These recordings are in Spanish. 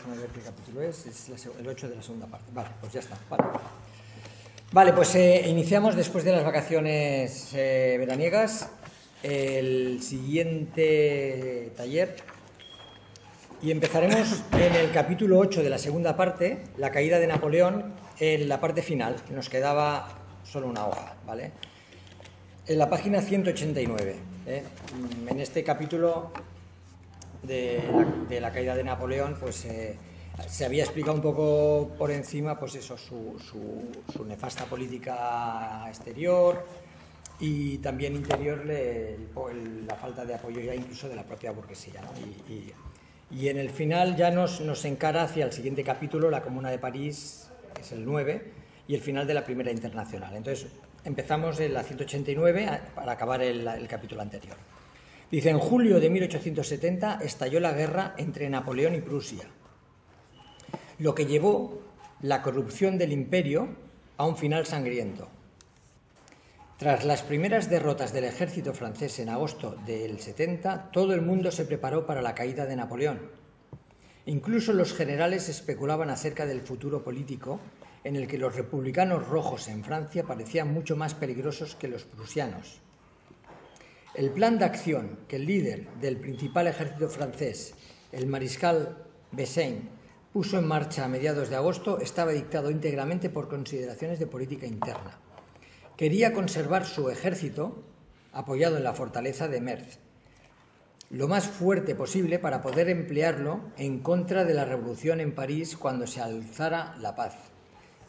déjame ver qué capítulo es, es la el 8 de la segunda parte. Vale, pues ya está. Vale, Vale, pues eh, iniciamos después de las vacaciones eh, veraniegas el siguiente taller y empezaremos en el capítulo 8 de la segunda parte, la caída de Napoleón, en la parte final, que nos quedaba solo una hoja, ¿vale? En la página 189. ¿eh? En este capítulo de la, caída de Napoleón, pues eh, se había explicado un poco por encima, pues eso, su, nefasta política exterior y también interior la falta de apoyo ya incluso de la propia burguesía. Y, en el final ya nos, nos encara hacia el siguiente capítulo, la Comuna de París, que es el 9, y el final de la Primera Internacional. Entonces empezamos en la 189 a- para acabar el capítulo anterior. Dice, en julio de 1870 estalló la guerra entre Napoleón y Prusia, lo que llevó la corrupción del imperio a un final sangriento. Tras las primeras derrotas del ejército francés en agosto del 70, todo el mundo se preparó para la caída de Napoleón. Incluso los generales especulaban acerca del futuro político en el que los republicanos rojos en Francia parecían mucho más peligrosos que los prusianos. El plan de acción que el líder del principal ejército francés, el mariscal Bessein, puso en marcha a mediados de agosto estaba dictado íntegramente por consideraciones de política interna. Quería conservar su ejército apoyado en la fortaleza de Merz, lo más fuerte posible para poder emplearlo en contra de la revolución en París cuando se alzara la paz.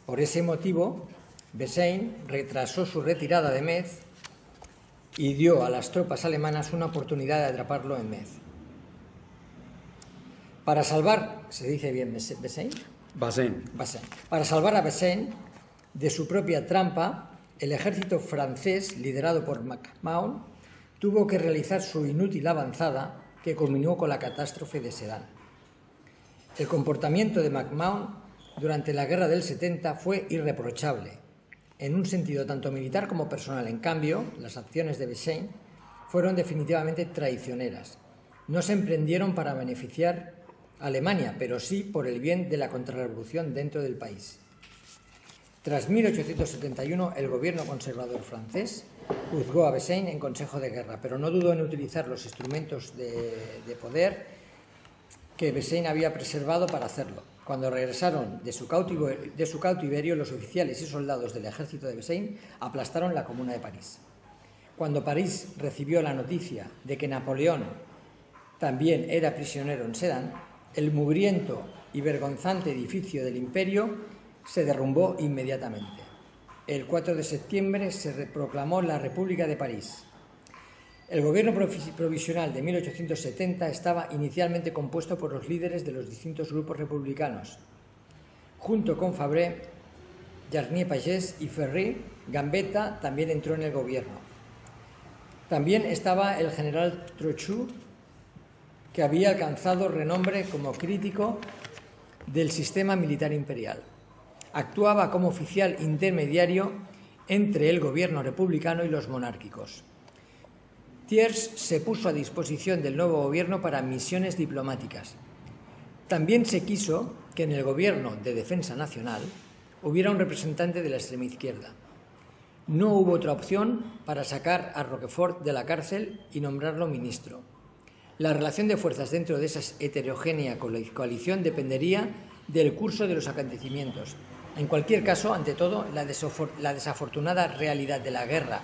Por ese motivo, Bessein retrasó su retirada de Metz y dio a las tropas alemanas una oportunidad de atraparlo en Metz. Para salvar, ¿se dice bien. Para salvar a Bessein de su propia trampa, el ejército francés, liderado por MacMahon, tuvo que realizar su inútil avanzada que culminó con la catástrofe de Sedan. El comportamiento de MacMahon durante la guerra del 70 fue irreprochable, en un sentido tanto militar como personal. En cambio, las acciones de Bessein fueron definitivamente traicioneras. No se emprendieron para beneficiar a Alemania, pero sí por el bien de la contrarrevolución dentro del país. Tras 1871, el gobierno conservador francés juzgó a Bessein en Consejo de Guerra, pero no dudó en utilizar los instrumentos de, de poder que Bessein había preservado para hacerlo. Cuando regresaron de su, cautiverio, los oficiales y soldados del ejército de Bessein aplastaron la Comuna de París. Cuando París recibió la noticia de que Napoleón también era prisionero en Sedan, el mugriento y vergonzante edificio del imperio se derrumbó inmediatamente. El 4 de septiembre se proclamó la República de París. El gobierno provi- provisional de 1870 estaba inicialmente compuesto por los líderes de los distintos grupos republicanos. Junto con Fabré, Jarnier Pagès y Ferry, Gambetta también entró en el gobierno. También estaba el general Trochu, que había alcanzado renombre como crítico del sistema militar imperial. Actuaba como oficial intermediario entre el gobierno republicano y los monárquicos. Thiers se puso a disposición del nuevo gobierno para misiones diplomáticas. También se quiso que en el gobierno de defensa nacional hubiera un representante de la extrema izquierda. No hubo otra opción para sacar a Roquefort de la cárcel y nombrarlo ministro. La relación de fuerzas dentro de esa heterogénea coali- coalición dependería del curso de los acontecimientos. En cualquier caso, ante todo, la, la desafortunada realidad de la guerra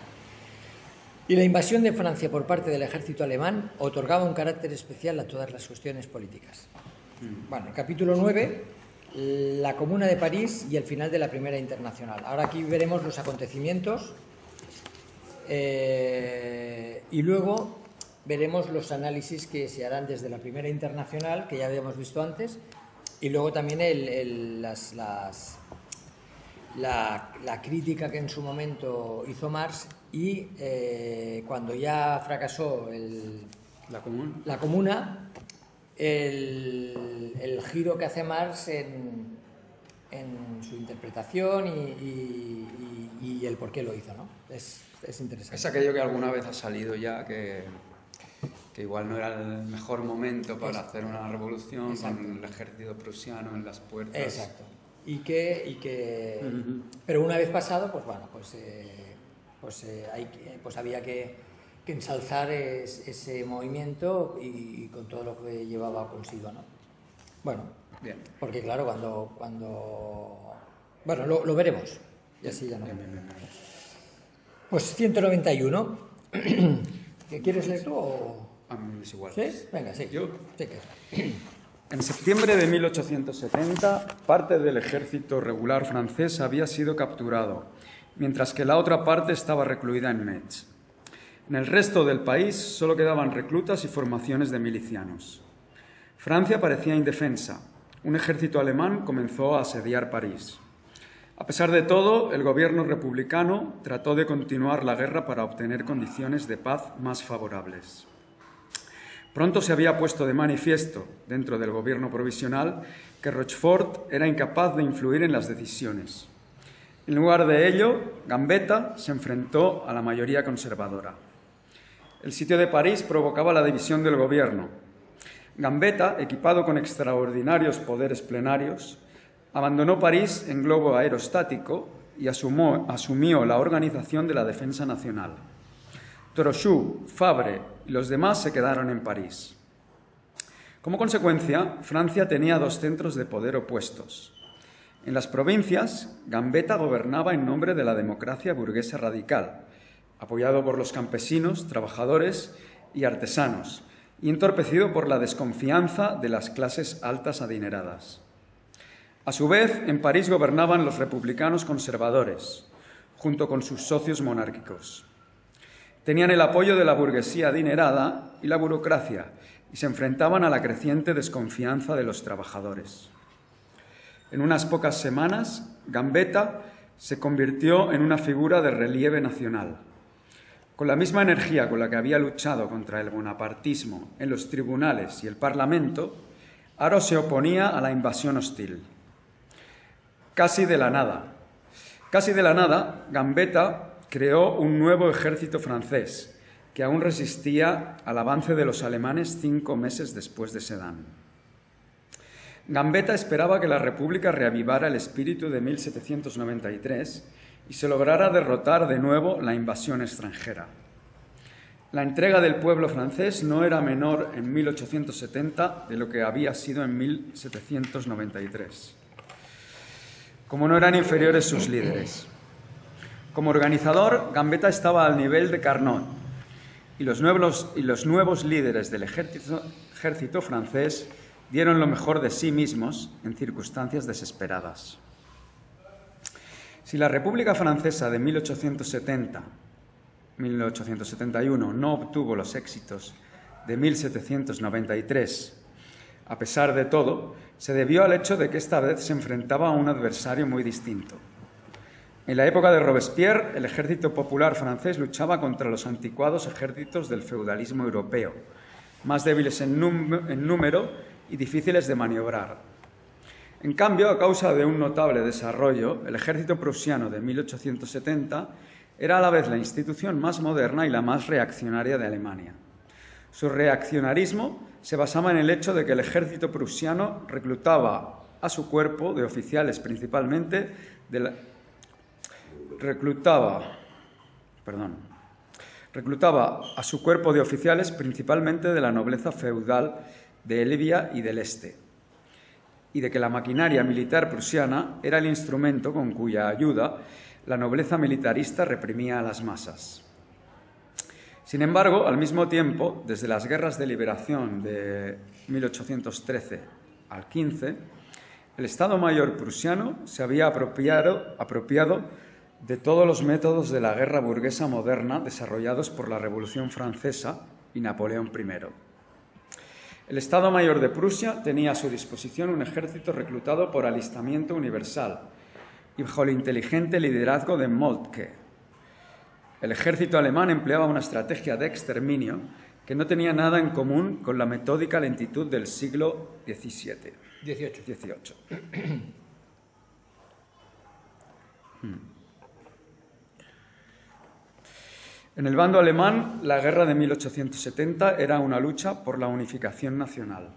y la invasión de Francia por parte del ejército alemán otorgaba un carácter especial a todas las cuestiones políticas. Bueno, capítulo 9, la Comuna de París y el final de la Primera Internacional. Ahora aquí veremos los acontecimientos eh, y luego veremos los análisis que se harán desde la Primera Internacional, que ya habíamos visto antes, y luego también el- las, la, la crítica que en su momento hizo Marx y eh, cuando ya fracasó el, La común. la comuna, el, el giro que hace Marx en, en su interpretación y, y- y- y el por qué lo hizo, ¿no? Es, es interesante. Es aquello que alguna vez ha salido ya que, que igual no era el mejor momento para Exacto. hacer una revolución Exacto. con el ejército prusiano en las puertas. Exacto. Y que, y que pero una vez pasado, pues bueno, pues, eh, pues, eh, hay pues había que, que ensalzar es- ese movimiento y, y con todo lo que llevaba consigo, ¿no? Bueno, Bien. porque claro, cuando, cuando bueno, lo, lo veremos. Y así ya no. Bien, bien. Pues 191. ¿Qué quieres leer tú o...? A mí es igual. ¿Sí? Venga, sí. Yo- Sí que- En septiembre de 1870, parte del ejército regular francés había sido capturado, mientras que la otra parte estaba recluida en Metz. En el resto del país solo quedaban reclutas y formaciones de milicianos. Francia parecía indefensa. Un ejército alemán comenzó a asediar París. A pesar de todo, el gobierno republicano trató de continuar la guerra para obtener condiciones de paz más favorables. Pronto se había puesto de manifiesto dentro del gobierno provisional que Rochefort era incapaz de influir en las decisiones. En lugar de ello, Gambetta se enfrentó a la mayoría conservadora. El sitio de París provocaba la división del gobierno. Gambetta, equipado con extraordinarios poderes plenarios, abandonó París en globo aerostático y asumió la organización de la defensa nacional. Trochu, Fabre y los demás se quedaron en París. Como consecuencia, Francia tenía dos centros de poder opuestos. En las provincias, Gambetta gobernaba en nombre de la democracia burguesa radical, apoyado por los campesinos, trabajadores y artesanos, y entorpecido por la desconfianza de las clases altas adineradas. A su vez, en París gobernaban los republicanos conservadores, junto con sus socios monárquicos. Tenían el apoyo de la burguesía adinerada y la burocracia y se enfrentaban a la creciente desconfianza de los trabajadores. En unas pocas semanas, Gambetta se convirtió en una figura de relieve nacional. Con la misma energía con la que había luchado contra el bonapartismo en los tribunales y el Parlamento, Aro se oponía a la invasión hostil. Casi de la nada. Casi de la nada, Gambetta creó un nuevo ejército francés que aún resistía al avance de los alemanes cinco meses después de Sedan. Gambetta esperaba que la República reavivara el espíritu de 1793 y se lograra derrotar de nuevo la invasión extranjera. La entrega del pueblo francés no era menor en 1870 de lo que había sido en 1793 como no eran inferiores sus líderes. Como organizador, Gambetta estaba al nivel de Carnot y los nuevos, y los nuevos líderes del ejército, ejército francés dieron lo mejor de sí mismos en circunstancias desesperadas. Si la República Francesa de 1870-1871 no obtuvo los éxitos de 1793, a pesar de todo, se debió al hecho de que esta vez se enfrentaba a un adversario muy distinto. En la época de Robespierre, el ejército popular francés luchaba contra los anticuados ejércitos del feudalismo europeo, más débiles en, número y difíciles de maniobrar. En cambio, a causa de un notable desarrollo, el ejército prusiano de 1870 era a la vez la institución más moderna y la más reaccionaria de Alemania. Su reaccionarismo se basaba en el hecho de que el ejército prusiano reclutaba a su cuerpo de oficiales principalmente de reclutaba perdón, reclutaba a su cuerpo de oficiales principalmente de la nobleza feudal de Elvia y del Este, y de que la maquinaria militar prusiana era el instrumento con cuya ayuda la nobleza militarista reprimía a las masas. Sin embargo, al mismo tiempo, desde las guerras de liberación de 1813 al 15, el Estado Mayor prusiano se había apropiado, apropiado de todos los métodos de la guerra burguesa moderna desarrollados por la Revolución Francesa y Napoleón I. El Estado Mayor de Prusia tenía a su disposición un ejército reclutado por alistamiento universal y bajo el inteligente liderazgo de Moltke, el ejército alemán empleaba una estrategia de exterminio que no tenía nada en común con la metódica lentitud del siglo XVII. 18. 18. En el bando alemán, la guerra de 1870 era una lucha por la unificación nacional.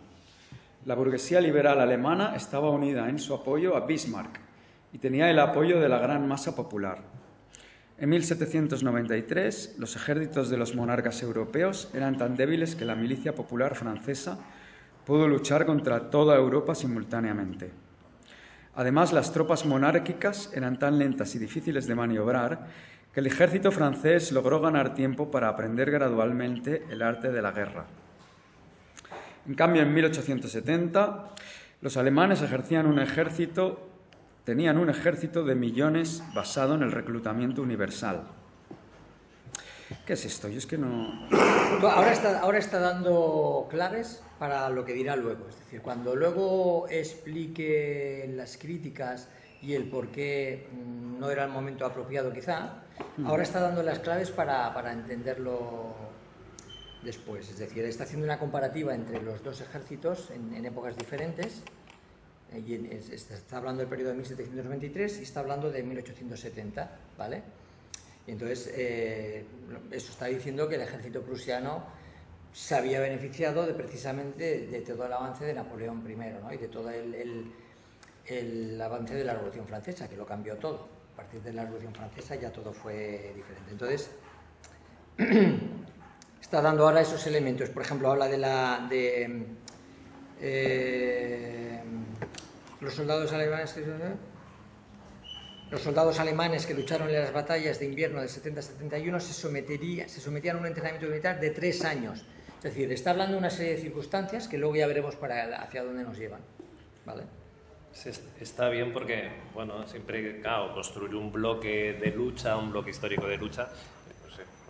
La burguesía liberal alemana estaba unida en su apoyo a Bismarck y tenía el apoyo de la gran masa popular. En 1793, los ejércitos de los monarcas europeos eran tan débiles que la milicia popular francesa pudo luchar contra toda Europa simultáneamente. Además, las tropas monárquicas eran tan lentas y difíciles de maniobrar que el ejército francés logró ganar tiempo para aprender gradualmente el arte de la guerra. En cambio, en 1870, los alemanes ejercían un ejército, tenían un ejército de millones basado en el reclutamiento universal. ¿Qué es esto? Yo es que no. Ahora está, ahora está dando claves para lo que dirá luego. Es decir, cuando luego explique las críticas y el por qué mm, no era el momento apropiado quizá. Ahora está dando las claves para, para entenderlo después. Es decir, está haciendo una comparativa entre los dos ejércitos en, épocas diferentes. Eh, y está hablando del periodo de 1793 y está hablando de 1870, ¿vale? Y entonces, eh, eso está diciendo que el ejército prusiano se había beneficiado de, precisamente de, todo el avance de Napoleón I ¿no? y de todo el, el, avance de la Revolución Francesa, que lo cambió todo. A partir de la Revolución Francesa ya todo fue diferente. Entonces, está dando ahora esos elementos. Por ejemplo, habla de la de eh, los soldados alemanes que los soldados alemanes que lucharon en las batallas de invierno del 70-71 se, se sometían a un entrenamiento militar de tres años. Es decir, está hablando de una serie de circunstancias que luego ya veremos para hacia dónde nos llevan. ¿Vale? Está bien porque, bueno, siempre, claro, construir un bloque de lucha, un bloque histórico de lucha,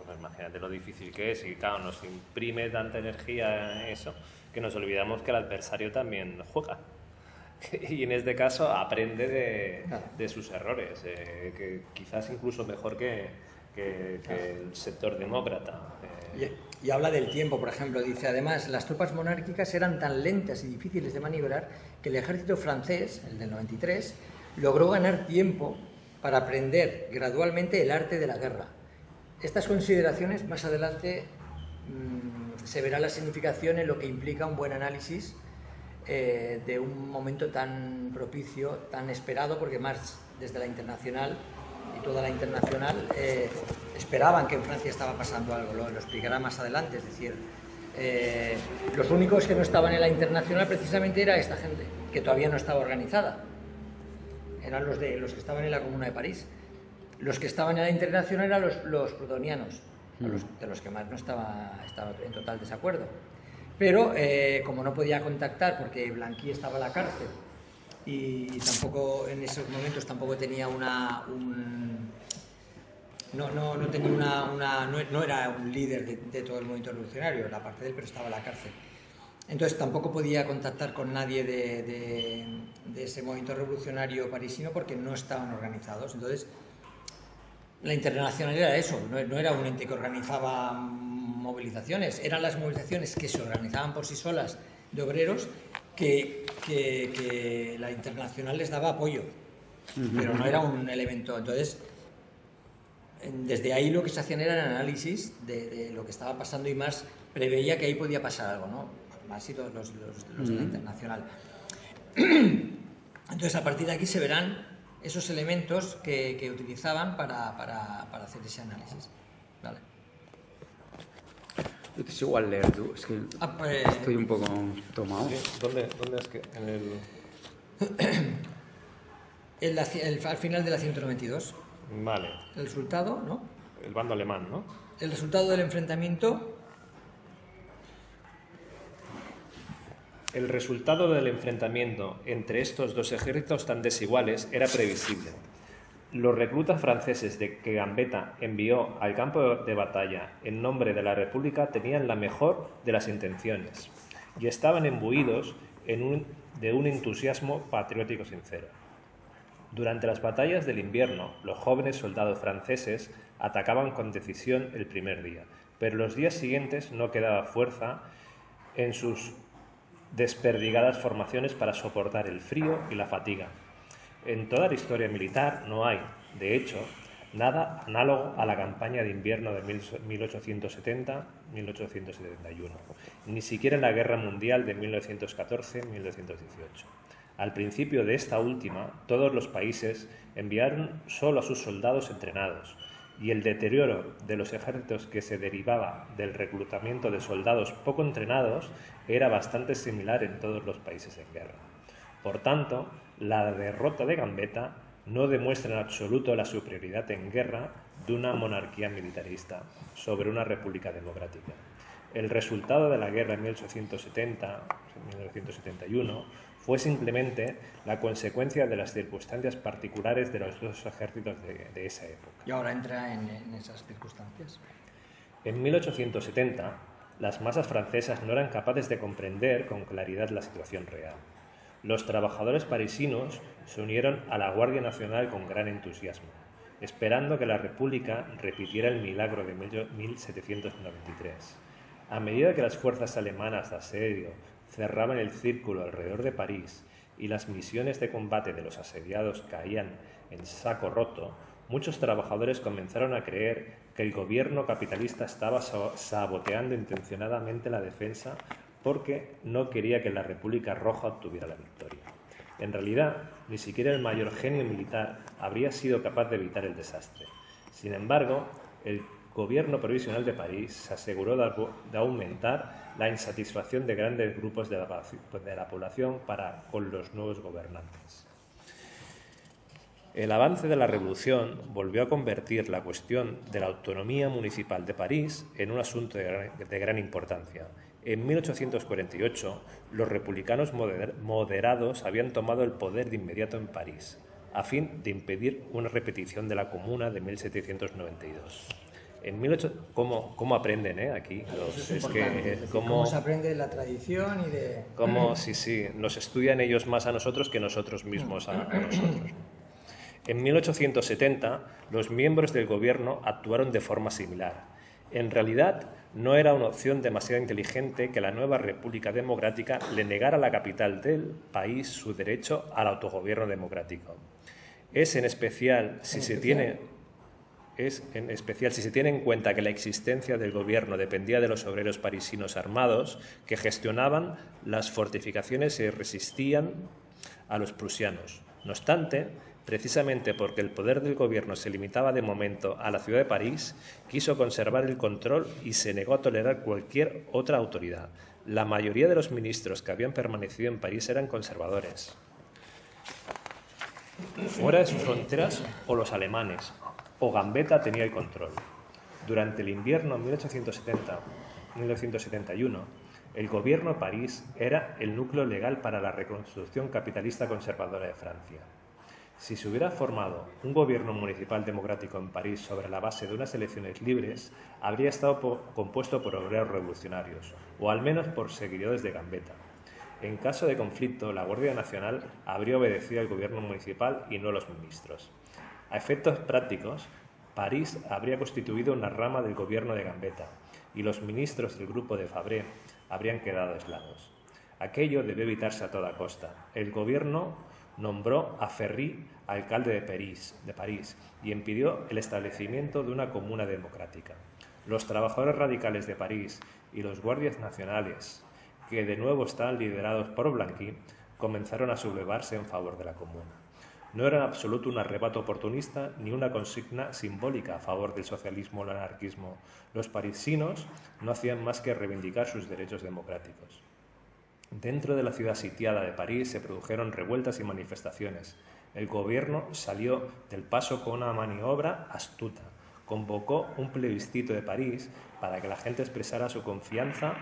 pues imagínate lo difícil que es y claro, nos imprime tanta energía eso que nos olvidamos que el adversario también juega. Y en este caso aprende de, de sus errores, eh, que quizás incluso mejor que, que, el sector demócrata. Eh. Y, y, habla del tiempo, por ejemplo, dice además, las tropas monárquicas eran tan lentas y difíciles de maniobrar que el ejército francés, el del 93, logró ganar tiempo para aprender gradualmente el arte de la guerra estas consideraciones más adelante mm, se verá la significación en lo que implica un buen análisis eh, de un momento tan propicio, tan esperado, porque más desde la internacional y toda la internacional eh, esperaban que en Francia estaba pasando algo, lo, explicará más adelante, es decir, eh, los únicos que no estaban en la internacional precisamente era esta gente, que todavía no estaba organizada, eran los, de, los que estaban en la Comuna de París. Los que estaban en la internacional eran los, los plutonianos, mm. de los que más no estaba, estaba en total desacuerdo. Pero eh, como no podía contactar porque Blanqui estaba en la cárcel y tampoco en esos momentos tampoco tenía una no, no, no, tenía una, no, era un líder de, todo el movimiento revolucionario, la parte de él, pero estaba en la cárcel. Entonces tampoco podía contactar con nadie de, de, de ese movimiento revolucionario parisino porque no estaban organizados. Entonces la internacional era eso, no, era un ente que organizaba movilizaciones, eran las movilizaciones que se organizaban por sí solas de obreros que, la internacional les daba apoyo, pero no era un elemento. Entonces, desde ahí lo que se hacían era el análisis de, lo que estaba pasando y más preveía que ahí podía pasar algo, ¿no? Más y todos los, de la internacional. Entonces, a partir de aquí se verán esos elementos que, que utilizaban para, para, para, hacer ese análisis. Vale. Es igual leer tú, es que ah, pues, estoy un poco tomado. ¿Dónde, ¿Dónde, es que? En el... el, el, al final de la 192. Vale. El resultado, ¿no? El bando alemán, ¿no? El resultado del enfrentamiento El resultado del enfrentamiento entre estos dos ejércitos tan desiguales era previsible. Los reclutas franceses de que Gambetta envió al campo de batalla en nombre de la República tenían la mejor de las intenciones y estaban imbuidos de un entusiasmo patriótico sincero. Durante las batallas del invierno, los jóvenes soldados franceses atacaban con decisión el primer día, pero los días siguientes no quedaba fuerza en sus desperdigadas formaciones para soportar el frío y la fatiga. En toda la historia militar no hay, de hecho, nada análogo a la campaña de invierno de 1870-1871, ni siquiera en la Guerra Mundial de 1914-1918. Al principio de esta última, todos los países enviaron solo a sus soldados entrenados, y el deterioro de los ejércitos que se derivaba del reclutamiento de soldados poco entrenados era bastante similar en todos los países en guerra. Por tanto, la derrota de Gambetta no demuestra en absoluto la superioridad en guerra de una monarquía militarista sobre una república democrática. El resultado de la guerra en 1870-1971 fue simplemente la consecuencia de las circunstancias particulares de los dos ejércitos de, esa época. Y ahora entra en, en esas circunstancias. En 1870, las masas francesas no eran capaces de comprender con claridad la situación real. Los trabajadores parisinos se unieron a la Guardia Nacional con gran entusiasmo, esperando que la República repitiera el milagro de 1793. A medida que las fuerzas alemanas de asedio cerraban el círculo alrededor de París y las misiones de combate de los asediados caían en saco roto, muchos trabajadores comenzaron a creer que el gobierno capitalista estaba saboteando intencionadamente la defensa porque no quería que la República Roja obtuviera la victoria. En realidad, ni siquiera el mayor genio militar habría sido capaz de evitar el desastre. Sin embargo, el gobierno provisional de París se aseguró de aumentar la insatisfacción de grandes grupos de la, población para con los nuevos gobernantes. El avance de la revolución volvió a convertir la cuestión de la autonomía municipal de París en un asunto de gran, importancia. En 1848, los republicanos moderados habían tomado el poder de inmediato en París, a fin de impedir una repetición de la Comuna de 1792. En ¿cómo, ¿Cómo, aprenden eh, aquí? es, que, ¿cómo, se aprende la tradición y de...? Cómo, sí, sí, nos estudian ellos más a nosotros que nosotros mismos a, nosotros. En 1870, los miembros del gobierno actuaron de forma similar. En realidad, no era una opción demasiado inteligente que la nueva República Democrática le negara a la capital del país su derecho al autogobierno democrático. Es en especial si se tiene es en especial si se tiene en cuenta que la existencia del gobierno dependía de los obreros parisinos armados que gestionaban las fortificaciones y resistían a los prusianos. No obstante, precisamente porque el poder del gobierno se limitaba de momento a la ciudad de París, quiso conservar el control y se negó a tolerar cualquier otra autoridad. La mayoría de los ministros que habían permanecido en París eran conservadores. Fuera de sus fronteras, o los alemanes, o Gambetta tenía el control. Durante el invierno 1870-1971, el gobierno de París era el núcleo legal para la reconstrucción capitalista conservadora de Francia. Si se hubiera formado un gobierno municipal democrático en París sobre la base de unas elecciones libres, habría estado compuesto por obreros revolucionarios, o al menos por seguidores de Gambetta. En caso de conflicto, la Guardia Nacional habría obedecido al gobierno municipal y no a los ministros. A efectos prácticos, París habría constituido una rama del gobierno de Gambetta y los ministros del grupo de Fabré habrían quedado aislados. Aquello debe evitarse a toda costa. El gobierno nombró a Ferry alcalde de París, de París y impidió el establecimiento de una comuna democrática. Los trabajadores radicales de París y los guardias nacionales, que de nuevo estaban liderados por Blanqui, comenzaron a sublevarse en favor de la comuna. No era en absoluto un arrebato oportunista ni una consigna simbólica a favor del socialismo o el anarquismo. Los parisinos no hacían más que reivindicar sus derechos democráticos. Dentro de la ciudad sitiada de París se produjeron revueltas y manifestaciones. El gobierno salió del paso con una maniobra astuta. Convocó un plebiscito de París para que la gente expresara su confianza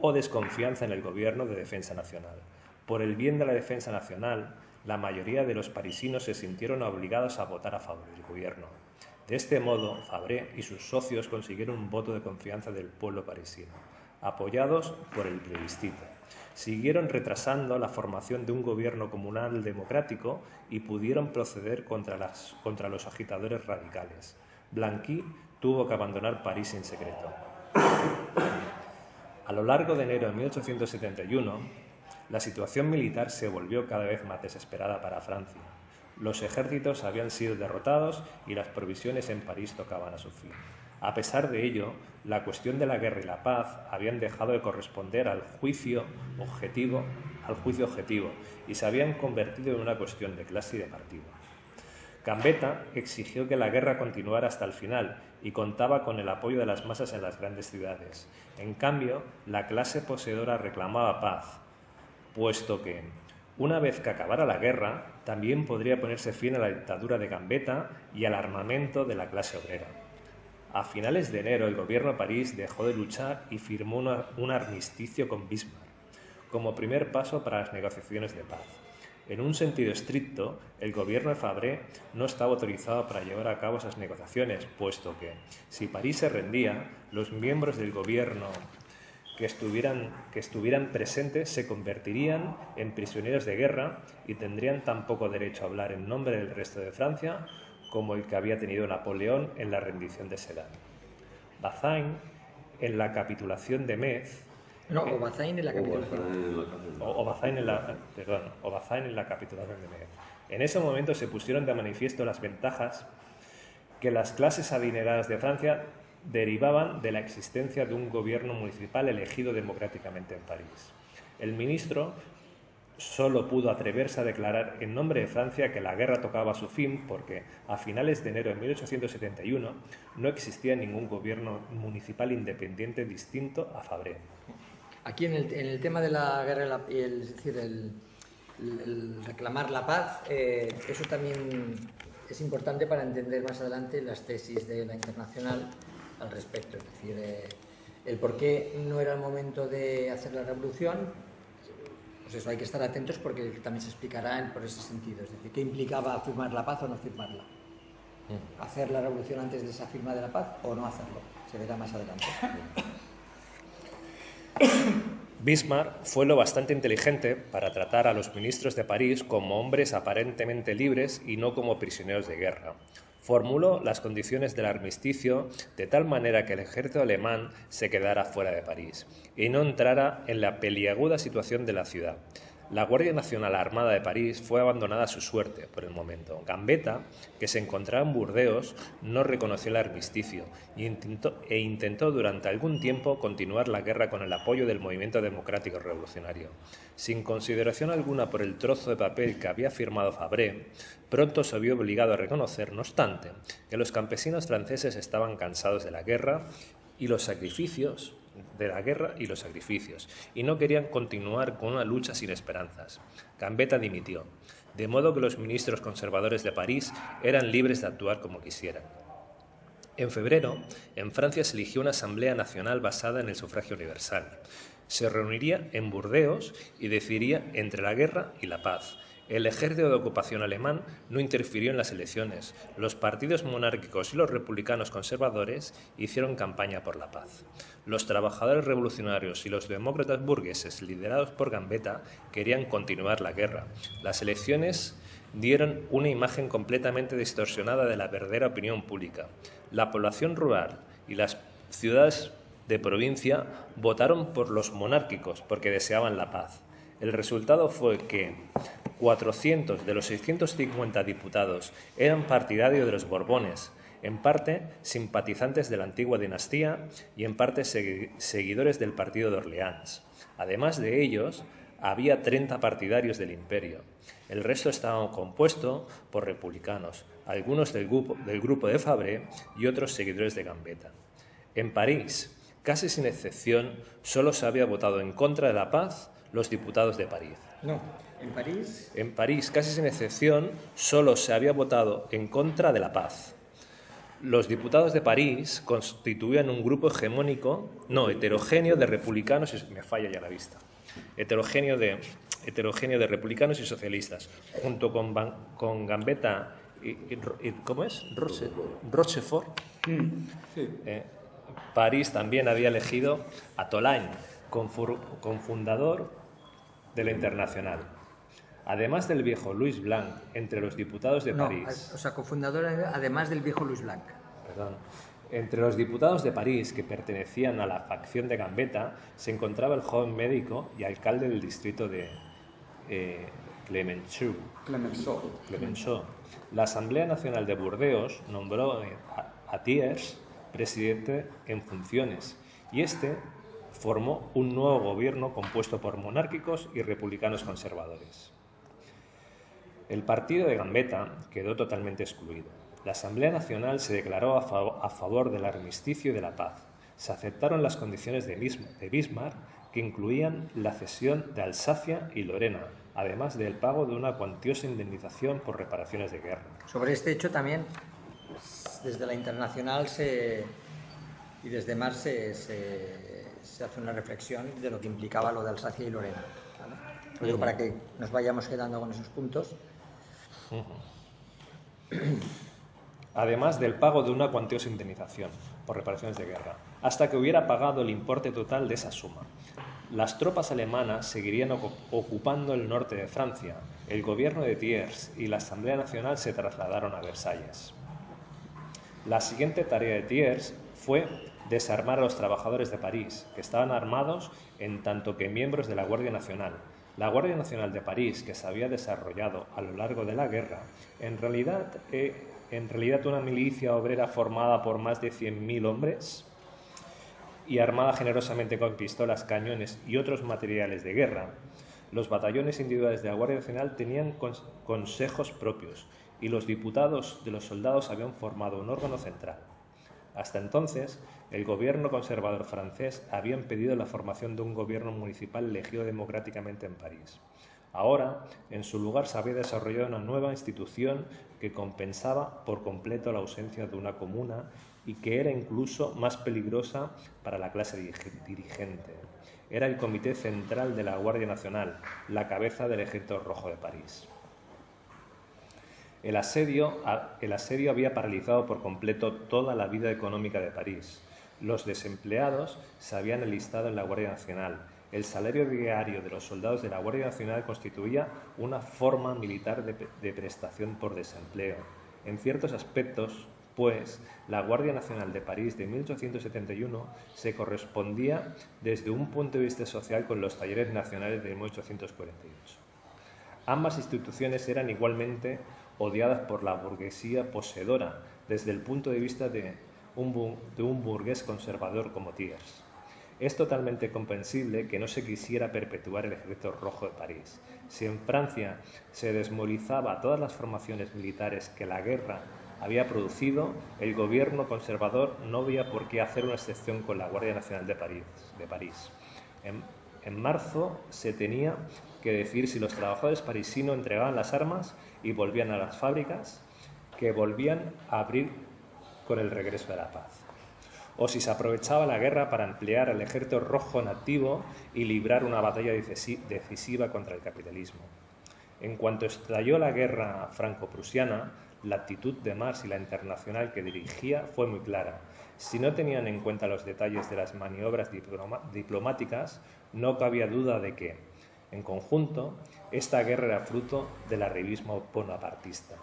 o desconfianza en el gobierno de defensa nacional. Por el bien de la defensa nacional, la mayoría de los parisinos se sintieron obligados a votar a favor del gobierno. De este modo, Fabré y sus socios consiguieron un voto de confianza del pueblo parisino, apoyados por el plebiscito. Siguieron retrasando la formación de un gobierno comunal democrático y pudieron proceder contra, los agitadores radicales. Blanqui tuvo que abandonar París en secreto. A lo largo de enero de 1871, la situación militar se volvió cada vez más desesperada para Francia. Los ejércitos habían sido derrotados y las provisiones en París tocaban a su fin. A pesar de ello, la cuestión de la guerra y la paz habían dejado de corresponder al juicio objetivo, al juicio objetivo y se habían convertido en una cuestión de clase y de partido. Gambetta exigió que la guerra continuara hasta el final y contaba con el apoyo de las masas en las grandes ciudades. En cambio, la clase poseedora reclamaba paz, puesto que, una vez que acabara la guerra, también podría ponerse fin a la dictadura de Gambetta y al armamento de la clase obrera. A finales de enero, el gobierno de París dejó de luchar y firmó un armisticio con Bismarck, como primer paso para las negociaciones de paz. En un sentido estricto, el gobierno de Fabré no estaba autorizado para llevar a cabo esas negociaciones, puesto que, si París se rendía, los miembros del gobierno que estuvieran, que estuvieran presentes se convertirían en prisioneros de guerra y tendrían tan poco derecho a hablar en nombre del resto de Francia como el que había tenido Napoleón en la rendición de Sedan. Bazaine, en la capitulación de Metz, no, o Bazaine en la capitulación. O, Bazaine en la, perdón, o Bazaine en la capitulación de Metz. En ese momento se pusieron de manifiesto las ventajas que las clases adineradas de Francia derivaban de la existencia de un gobierno municipal elegido democráticamente en París. El ministro solo pudo atreverse a declarar en nombre de Francia que la guerra tocaba su fin porque a finales de enero de 1871 no existía ningún gobierno municipal independiente distinto a Fabré. Aquí en el, tema de la guerra, y el, decir, el, reclamar la paz, eh, eso también es importante para entender más adelante las tesis de la internacional al respecto. Es decir, eh, el por qué no era el momento de hacer la revolución, pues eso hay que estar atentos porque también se explicará por ese sentido. Es decir, qué implicaba firmar la paz o no firmarla. Mm. Hacer la revolución antes de esa firma de la paz o no hacerlo. Se verá más adelante. Bismarck fue lo bastante inteligente para tratar a los ministros de París como hombres aparentemente libres y no como prisioneros de guerra. Formuló las condiciones del armisticio de tal manera que el ejército alemán se quedara fuera de París y no entrara en la peliaguda situación de la ciudad. La Guardia Nacional Armada de París fue abandonada a su suerte por el momento. Gambetta, que se encontraba en Burdeos, no reconoció el armisticio e intentó, e intentó durante algún tiempo continuar la guerra con el apoyo del movimiento democrático revolucionario. Sin consideración alguna por el trozo de papel que había firmado Fabré, pronto se vio obligado a reconocer, no obstante, que los campesinos franceses estaban cansados de la guerra y los sacrificios de la guerra y los sacrificios, y no querían continuar con una lucha sin esperanzas. Gambetta dimitió, de modo que los ministros conservadores de París eran libres de actuar como quisieran. En febrero, en Francia se eligió una Asamblea Nacional basada en el sufragio universal. Se reuniría en Burdeos y decidiría entre la guerra y la paz, el ejército de ocupación alemán no interfirió en las elecciones. Los partidos monárquicos y los republicanos conservadores hicieron campaña por la paz. Los trabajadores revolucionarios y los demócratas burgueses, liderados por Gambetta, querían continuar la guerra. Las elecciones dieron una imagen completamente distorsionada de la verdadera opinión pública. La población rural y las ciudades de provincia votaron por los monárquicos porque deseaban la paz. El resultado fue que 400 de los 650 diputados eran partidarios de los Borbones, en parte simpatizantes de la antigua dinastía y en parte seguidores del partido de Orleans. Además de ellos, había 30 partidarios del imperio. El resto estaba compuesto por republicanos, algunos del grupo, de Fabre y otros seguidores de Gambetta. En París, casi sin excepción, solo se había votado en contra de la paz los diputados de París. No, en París. En París, casi sin excepción, solo se había votado en contra de la paz. Los diputados de París constituían un grupo hegemónico, no, heterogéneo de republicanos, y me falla ya la vista, heterogéneo de, heterogéneo de republicanos y socialistas, junto con, con Gambetta y, ¿cómo es? Rochefort. Mm, eh, París también había elegido a Tolain, confundador de la Internacional. Además del viejo Luis Blanc, entre los diputados de París. O sea, cofundador además del viejo Luis Blanc. Perdón. Entre los diputados de París que pertenecían a la facción de Gambetta se encontraba el joven médico y alcalde del distrito de, eh, Clemenceau. Clemenceau. Clemenceau. La Asamblea Nacional de Burdeos nombró a, a Thiers presidente en funciones y este formó un nuevo gobierno compuesto por monárquicos y republicanos conservadores. El partido de Gambetta quedó totalmente excluido. La Asamblea Nacional se declaró a, favor del armisticio y de la paz. Se aceptaron las condiciones de Bismarck, que incluían la cesión de Alsacia y Lorena, además del pago de una cuantiosa indemnización por reparaciones de guerra. Sobre este hecho también, desde la internacional se, y desde Mars se, hace una reflexión de lo que implicaba lo de Alsacia y Lorena. para que nos vayamos quedando con esos puntos. Además del pago de una cuantiosa indemnización por reparaciones de guerra, hasta que hubiera pagado el importe total de esa suma. Las tropas alemanas seguirían ocupando el norte de Francia. El gobierno de Thiers y la Asamblea Nacional se trasladaron a Versalles. La siguiente tarea de Thiers fue desarmar a los trabajadores de París, que estaban armados en tanto que miembros de la Guardia Nacional, la Guardia Nacional de París, que se había desarrollado a lo largo de la guerra, en realidad, eh, en realidad una milicia obrera formada por más de 100.000 hombres y armada generosamente con pistolas, cañones y otros materiales de guerra, los batallones individuales de la Guardia Nacional tenían consejos propios y los diputados de los soldados habían formado un órgano central. Hasta entonces, el gobierno conservador francés había impedido la formación de un gobierno municipal elegido democráticamente en París. Ahora, en su lugar se había desarrollado una nueva institución que compensaba por completo la ausencia de una comuna y que era incluso más peligrosa para la clase dirigente. Era el Comité Central de la Guardia Nacional, la cabeza del Ejército Rojo de París. El asedio, había paralizado por completo toda la vida económica de París. Los desempleados se habían enlistado en la Guardia Nacional. El salario diario de los soldados de la Guardia Nacional constituía una forma militar de, prestación por desempleo. En ciertos aspectos, pues, la Guardia Nacional de París de 1871 se correspondía desde un punto de vista social con los talleres nacionales de 1848. Ambas instituciones eran igualmente odiadas por la burguesía poseedora desde el punto de vista de un, burgués conservador como Thiers. Es totalmente comprensible que no se quisiera perpetuar el ejército rojo de París. Si en Francia se desmovilizaba todas las formaciones militares que la guerra había producido, el gobierno conservador no veía por qué hacer una excepción con la Guardia Nacional de París. De París. En, en marzo se tenía que decir si los trabajadores parisinos entregaban las armas y volvían a las fábricas, que volvían a abrir con el regreso de la paz. O si se aprovechaba la guerra para emplear al ejército rojo nativo y librar una batalla decisiva contra el capitalismo. En cuanto estalló la guerra franco-prusiana, la actitud de Marx y la internacional que dirigía fue muy clara. Si no tenían en cuenta los detalles de las maniobras diplomáticas, no cabía duda de que, en conjunto, esta guerra era fruto del arribismo bonapartista.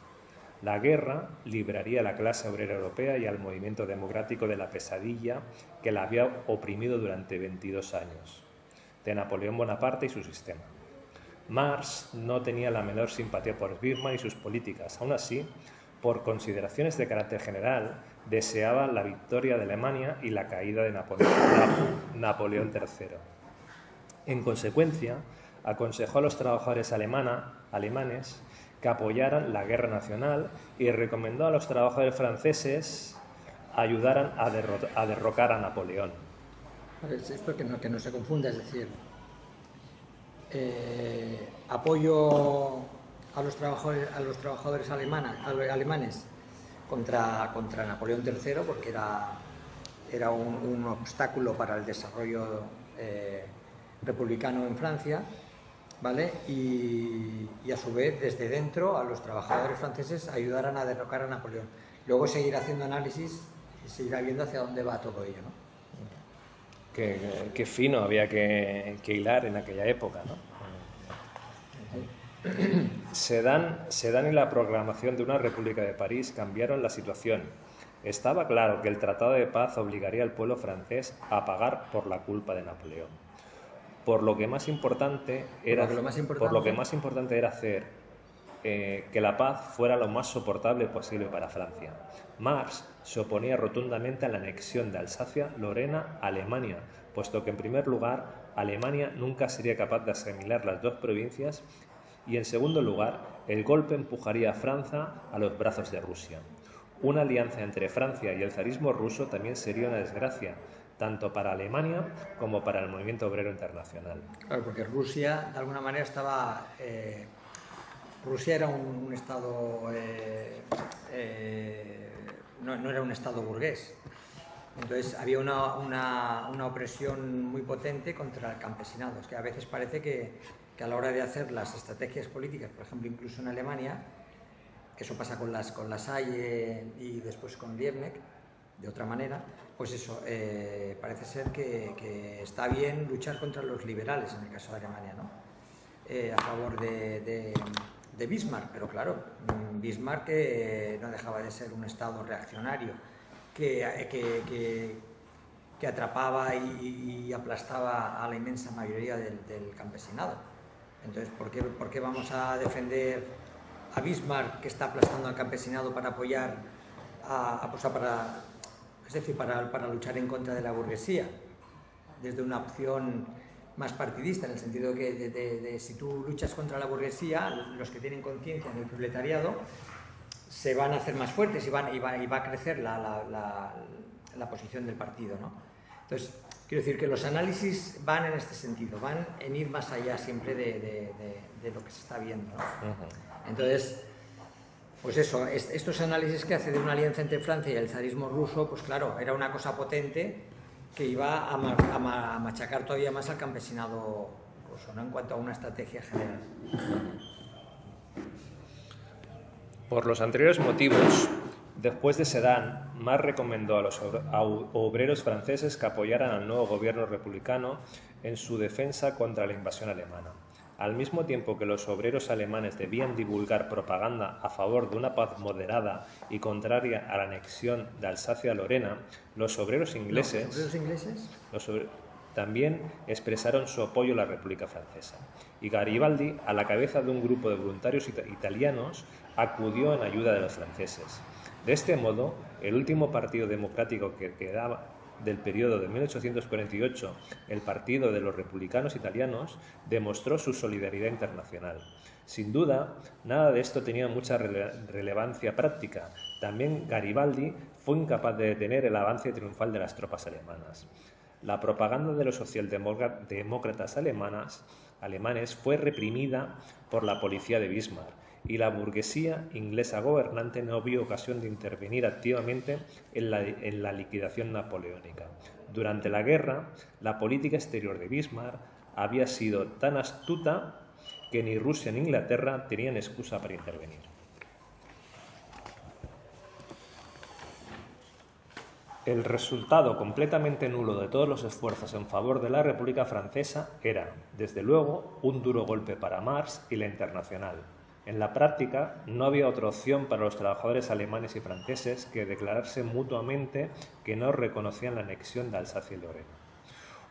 La guerra libraría a la clase obrera europea y al movimiento democrático de la pesadilla que la había oprimido durante 22 años, de Napoleón Bonaparte y su sistema. Marx no tenía la menor simpatía por Bismarck y sus políticas. Aún así, por consideraciones de carácter general, deseaba la victoria de Alemania y la caída de Napoleón, Napoleón III. En consecuencia, aconsejó a los trabajadores alemanes que apoyaran la guerra nacional y recomendó a los trabajadores franceses ayudaran a, derrocar a Napoleón. Esto que no, se confunda, es decir, eh, apoyo a los trabajadores, alemanes contra, Napoleón III porque era, era un, obstáculo para el desarrollo eh, republicano en Francia ¿vale? Y, a su vez, desde dentro, a los trabajadores franceses ayudaran a derrocar a Napoleón. Luego seguir haciendo análisis y seguirá viendo hacia dónde va todo ello, ¿no? Qué, fino había que, hilar en aquella época, ¿no? En la programación de una República de París cambiaron la situación. Estaba claro que el Tratado de Paz obligaría al pueblo francés a pagar por la culpa de Napoleón. Por lo que más importante era, lo que más por lo que más importante era hacer eh, que la paz fuera lo más soportable posible para Francia. Marx se oponía rotundamente a la anexión de Alsacia, Lorena, a Alemania, puesto que en primer lugar Alemania nunca sería capaz de asimilar las dos provincias y en segundo lugar el golpe empujaría a Francia a los brazos de Rusia. Una alianza entre Francia y el zarismo ruso también sería una desgracia, tanto para Alemania como para el movimiento obrero internacional. Claro, porque Rusia de alguna manera estaba... Eh, Rusia era un, estado... Eh, eh, no, era un estado burgués. Entonces había una, una, opresión muy potente contra el campesinado. Es que a veces parece que, que, a la hora de hacer las estrategias políticas, por ejemplo, incluso en Alemania, eso pasa con las, con las Salle y después con Liebknecht, de otra manera, pues eso, eh, parece ser que, está bien luchar contra los liberales, en el caso de Alemania, ¿no? Eh, a favor de, Bismarck, pero claro, mm, Bismarck eh, no dejaba de ser un Estado reaccionario que, que, atrapaba y, aplastaba a la inmensa mayoría del, campesinado. Entonces, ¿por qué, ¿por qué vamos a defender a Bismarck que está aplastando al campesinado para apoyar a, a pues para es decir, para, para, luchar en contra de la burguesía, desde una opción más partidista, en el sentido que de, si tú luchas contra la burguesía, los que tienen conciencia en el proletariado se van a hacer más fuertes y, van, y, va, y va a crecer la, la, la, posición del partido. ¿no? Entonces, quiero decir que los análisis van en este sentido, van en ir más allá siempre de, de lo que se está viendo. ¿no? Entonces, pues eso, estos análisis que hace de una alianza entre Francia y el zarismo ruso, pues claro, era una cosa potente que iba a, machacar todavía más al campesinado ruso, ¿no? En cuanto a una estrategia general. Por los anteriores motivos, después de Sedan, Marx recomendó a los obreros franceses que apoyaran al nuevo gobierno republicano en su defensa contra la invasión alemana. Al mismo tiempo que los obreros alemanes debían divulgar propaganda a favor de una paz moderada y contraria a la anexión de Alsacia-Lorena, los obreros ingleses, también expresaron su apoyo a la República Francesa. Y Garibaldi, a la cabeza de un grupo de voluntarios italianos, acudió en ayuda de los franceses. De este modo, el último partido democrático que quedaba del periodo de 1848, el Partido de los Republicanos Italianos demostró su solidaridad internacional. Sin duda, nada de esto tenía mucha relevancia práctica. También Garibaldi fue incapaz de detener el avance triunfal de las tropas alemanas. La propaganda de los socialdemócratas alemanes fue reprimida por la policía de Bismarck y la burguesía inglesa gobernante no vio ocasión de intervenir activamente en la, liquidación napoleónica. Durante la guerra, la política exterior de Bismarck había sido tan astuta que ni Rusia ni Inglaterra tenían excusa para intervenir. El resultado completamente nulo de todos los esfuerzos en favor de la República Francesa era, desde luego, un duro golpe para Marx y la Internacional, en la práctica, no había otra opción para los trabajadores alemanes y franceses que declararse mutuamente que no reconocían la anexión de Alsacia y Lorena.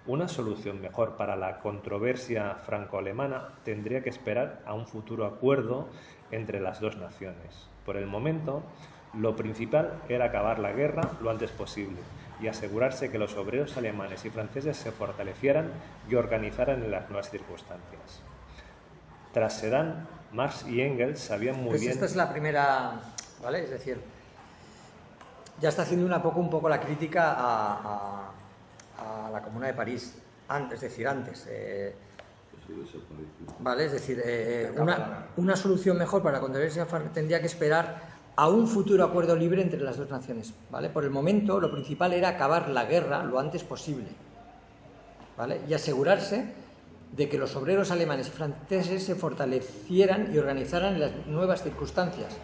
Una solución mejor para la controversia franco-alemana tendría que esperar a un futuro acuerdo entre las dos naciones. Por el momento, lo principal era acabar la guerra lo antes posible y asegurarse que los obreros alemanes y franceses se fortalecieran y organizaran en las nuevas circunstancias. Tras Sedan, Marx y Engels sabían muy pues bien. Esta es la primera, ¿vale? Es decir, ya está haciendo una poco, un poco la crítica a, la Comuna de París, antes, es decir, antes. Eh, ¿Vale? Es decir, eh, una, una, solución mejor para la controversia tendría que esperar a un futuro acuerdo libre entre las dos naciones. ¿vale? Por el momento, lo principal era acabar la guerra lo antes posible ¿vale? y asegurarse de que los obreros alemanes y franceses se fortalecieran y organizaran las nuevas circunstancias.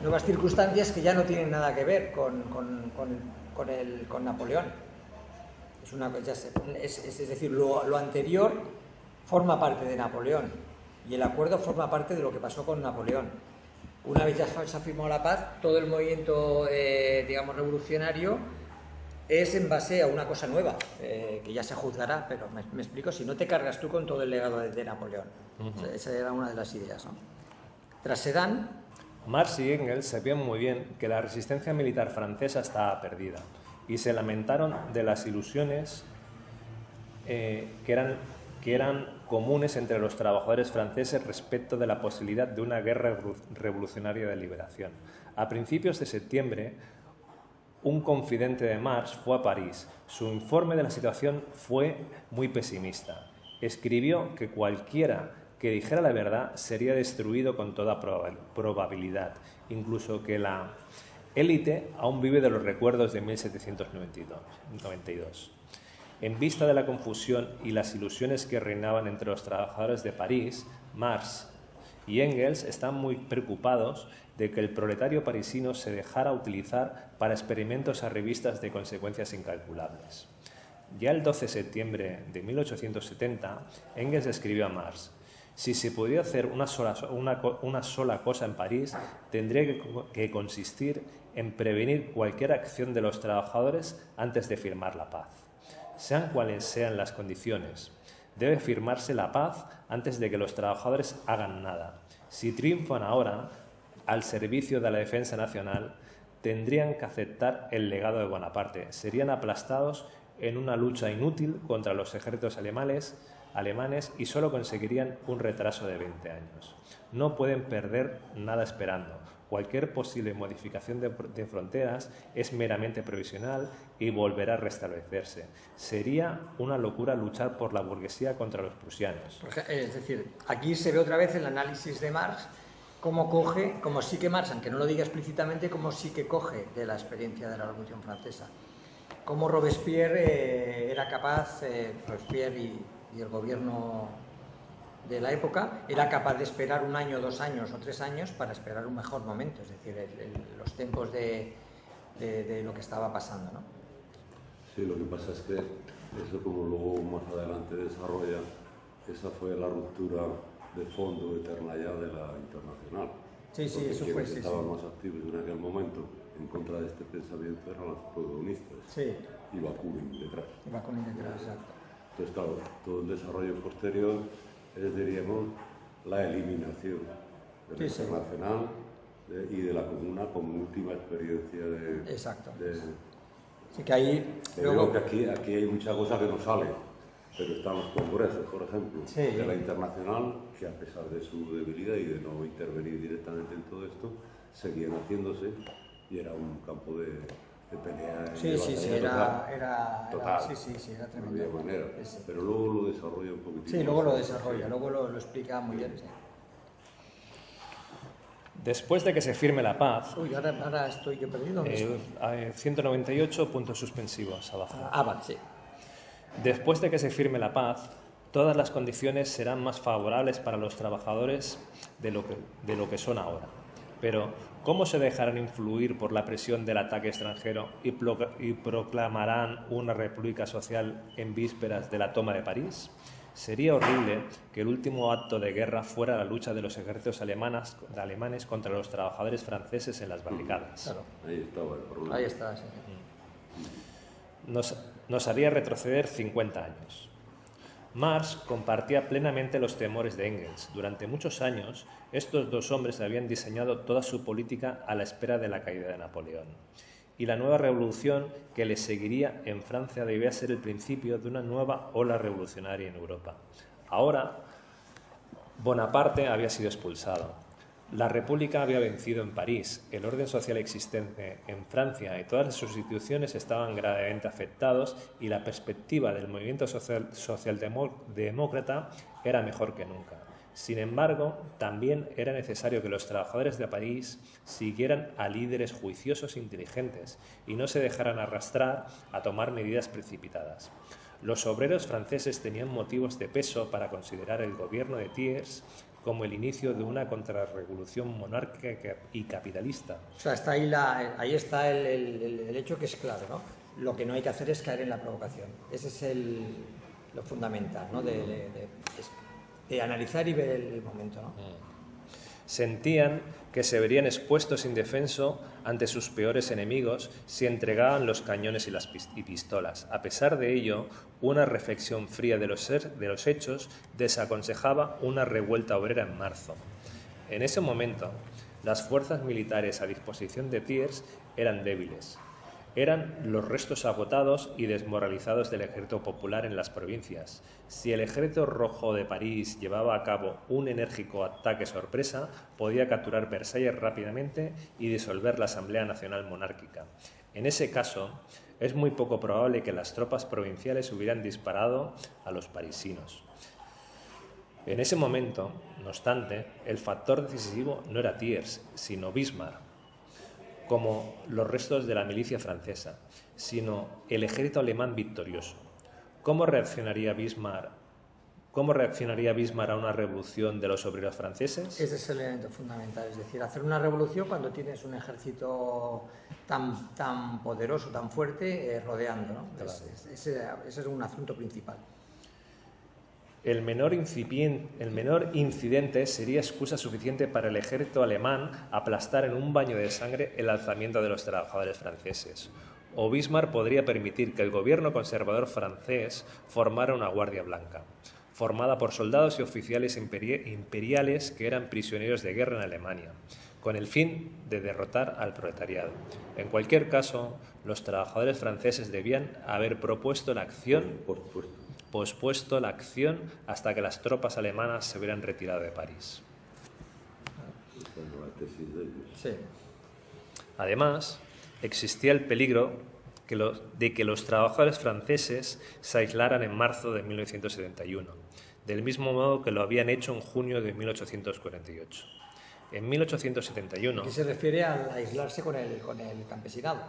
Nuevas circunstancias que ya no tienen nada que ver con, con, el, con Napoleón. Es, una, es, es, decir, lo, lo, anterior forma parte de Napoleón y el acuerdo forma parte de lo que pasó con Napoleón. Una vez ya se firmado la paz, todo el movimiento, eh, digamos, revolucionario es en base a una cosa nueva, eh, que ya se juzgará, pero me, me explico, si no te cargas tú con todo el legado de, de Napoleón. O sea, esa era una de las ideas. ¿no? Tras Sedan, Marx y Engels sabían muy bien que la resistencia militar francesa estaba perdida y se lamentaron de las ilusiones eh, que, eran, que eran comunes entre los trabajadores franceses respecto de la posibilidad de una guerra revolu- revolucionaria de liberación. A principios de septiembre, un confidente de Marx fue a París. Su informe de la situación fue muy pesimista. Escribió que cualquiera que dijera la verdad sería destruido con toda proba- probabilidad, incluso que la élite aún vive de los recuerdos de 1792. 92. En vista de la confusión y las ilusiones que reinaban entre los trabajadores de París, Marx y Engels están muy preocupados de que el proletario parisino se dejara utilizar para experimentos a revistas de consecuencias incalculables. Ya el 12 de septiembre de 1870, Engels escribió a Marx, si se pudiera hacer una sola, cosa en París, tendría que consistir en prevenir cualquier acción de los trabajadores antes de firmar la paz. Sean cuales sean las condiciones, debe firmarse la paz antes de que los trabajadores hagan nada. Si triunfan ahora, al servicio de la defensa nacional, tendrían que aceptar el legado de Bonaparte. Serían aplastados en una lucha inútil contra los ejércitos alemanes, y solo conseguirían un retraso de 20 años. No pueden perder nada esperando. Cualquier posible modificación de, de fronteras es meramente provisional y volverá a restablecerse. Sería una locura luchar por la burguesía contra los prusianos. Es decir, aquí se ve otra vez el análisis de Marx, cómo coge, como sí que Marx, aunque no lo diga explícitamente, cómo sí que coge de la experiencia de la Revolución Francesa. Cómo Robespierre eh, era capaz, eh, Robespierre y, y el gobierno de la época, era capaz de esperar un año, dos años o tres años para esperar un mejor momento, es decir, el- el- los tiempos de, de- de lo que estaba pasando. ¿no? Sí, lo que pasa es que eso como luego más adelante desarrolla, esa fue la ruptura de fondo eterna ya de la internacional. Sí, sí, eso fue, sí, estaban sí. más activos en aquel momento en contra de este pensamiento eran los protagonistas Sí, y Bakunin detrás. iba con detrás, exacto. Entonces, claro, todo el desarrollo posterior es, diríamos, la eliminación de la Sí, internacional de- y de la comuna como última experiencia de... Exacto. de- Así que ahí, luego, que aquí, aquí hay mucha cosa que no sale, pero están los congresos, por ejemplo, Sí. de la internacional, que a pesar de su debilidad y de no intervenir directamente en todo esto, seguían haciéndose y era un campo de, de pelea. Sí, de sí, sí, era, total. era, era- Total. sí, sí, sí, era tremendo. había manera, Sí, sí. pero luego lo desarrolla un poquitito. Sí, luego lo desarrolla, luego lo, lo explica muy bien. sí. Después de que se firme la paz, Uy, ahora, ahora estoy yo perdido. ¿dónde eh, estoy? eh, 198 puntos suspensivos abajo. Ah, vale, sí. Después de que se firme la paz, todas las condiciones serán más favorables para los trabajadores de lo que, de lo que son ahora. Pero, ¿cómo se dejarán influir por la presión del ataque extranjero y, pro- y proclamarán una república social en vísperas de la toma de París? Sería horrible que el último acto de guerra fuera la lucha de los ejércitos alemanas- alemanes contra los trabajadores franceses en las barricadas. Claro, Ahí estaba el problema. ahí está. sí. nos, nos haría retroceder 50 años. Marx compartía plenamente los temores de Engels. Durante muchos años, estos dos hombres habían diseñado toda su política a la espera de la caída de Napoleón. Y la nueva revolución que le seguiría en Francia debía ser el principio de una nueva ola revolucionaria en Europa. Ahora, Bonaparte había sido expulsado. La República había vencido en París. El orden social existente en Francia y todas sus instituciones estaban gravemente afectados y la perspectiva del movimiento social, socialdemócrata era mejor que nunca. Sin embargo, también era necesario que los trabajadores de París siguieran a líderes juiciosos e inteligentes y no se dejaran arrastrar a tomar medidas precipitadas. Los obreros franceses tenían motivos de peso para considerar el gobierno de Thiers como el inicio de una contrarrevolución monárquica y capitalista. O sea, está ahí, la, ahí está el, el- hecho que es claro, ¿no? Lo que no hay que hacer es caer en la provocación. Ese es el, lo fundamental, ¿no? De, de- de- es- de analizar y ver el, el momento, ¿no? Sentían que se verían expuestos indefenso ante sus peores enemigos si entregaban los cañones y las pistolas. A pesar de ello, una reflexión fría de los, de los hechos desaconsejaba una revuelta obrera en marzo. En ese momento, las fuerzas militares a disposición de Thiers eran débiles. Eran los restos agotados y desmoralizados del ejército popular en las provincias. Si el ejército rojo de París llevaba a cabo un enérgico ataque sorpresa, podía capturar Versalles rápidamente y disolver la Asamblea Nacional Monárquica. En ese caso, es muy poco probable que las tropas provinciales hubieran disparado a los parisinos. En ese momento, no obstante, el factor decisivo no era Thiers, sino Bismarck, como los restos de la milicia francesa, sino el ejército alemán victorioso. ¿Cómo reaccionaría Bismarck? ¿Cómo reaccionaría Bismarck a una revolución de los obreros franceses? Ese es el elemento fundamental, es decir, hacer una revolución cuando tienes un ejército tan, tan poderoso, tan fuerte, eh, rodeando. ¿no? ese es un asunto principal. El menor, el menor, incidente sería excusa suficiente para el ejército alemán aplastar en un baño de sangre el alzamiento de los trabajadores franceses. O Bismarck podría permitir que el gobierno conservador francés formara una guardia blanca, formada por soldados y oficiales imperiales que eran prisioneros de guerra en Alemania, con el fin de derrotar al proletariado. En cualquier caso, los trabajadores franceses debían haber propuesto la acción pospuesto la acción hasta que las tropas alemanas se hubieran retirado de París. Además, existía el peligro de que los trabajadores franceses se aislaran en marzo de 1971, del mismo modo que lo habían hecho en junio de 1848. En 1871... ¿Qué se refiere al aislarse con el, con el campesinado?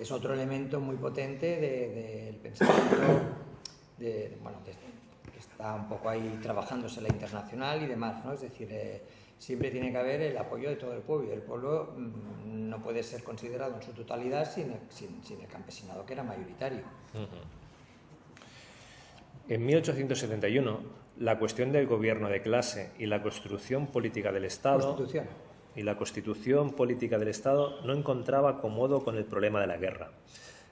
Es otro elemento muy potente del pensamiento de, bueno, que está un poco ahí trabajándose la internacional y demás, ¿no? Es decir, eh, siempre tiene que haber el apoyo de todo el pueblo y el pueblo mm, no puede ser considerado en su totalidad sin el, sin, el campesinado que era mayoritario. En 1871, la cuestión del gobierno de clase y la construcción política del Estado y la constitución política del Estado no encontraba acomodo con el problema de la guerra.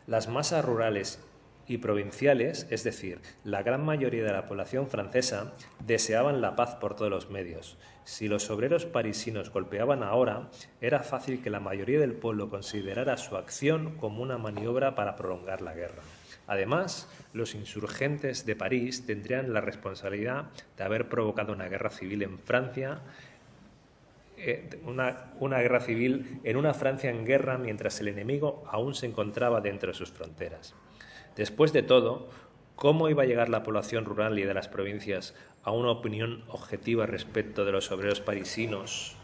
Las masas rurales y provinciales, es decir, la gran mayoría de la población francesa, deseaban la paz por todos los medios. Si los obreros parisinos golpeaban ahora, era fácil que la mayoría del pueblo considerara su acción como una maniobra para prolongar la guerra. Además, los insurgentes de París tendrían la responsabilidad de haber provocado una guerra civil en Francia, eh, una, una guerra civil en una Francia en guerra mientras el enemigo aún se encontraba dentro de sus fronteras. Después de todo, ¿cómo iba a llegar la población rural y de las provincias a una opinión objetiva respecto de los obreros parisinos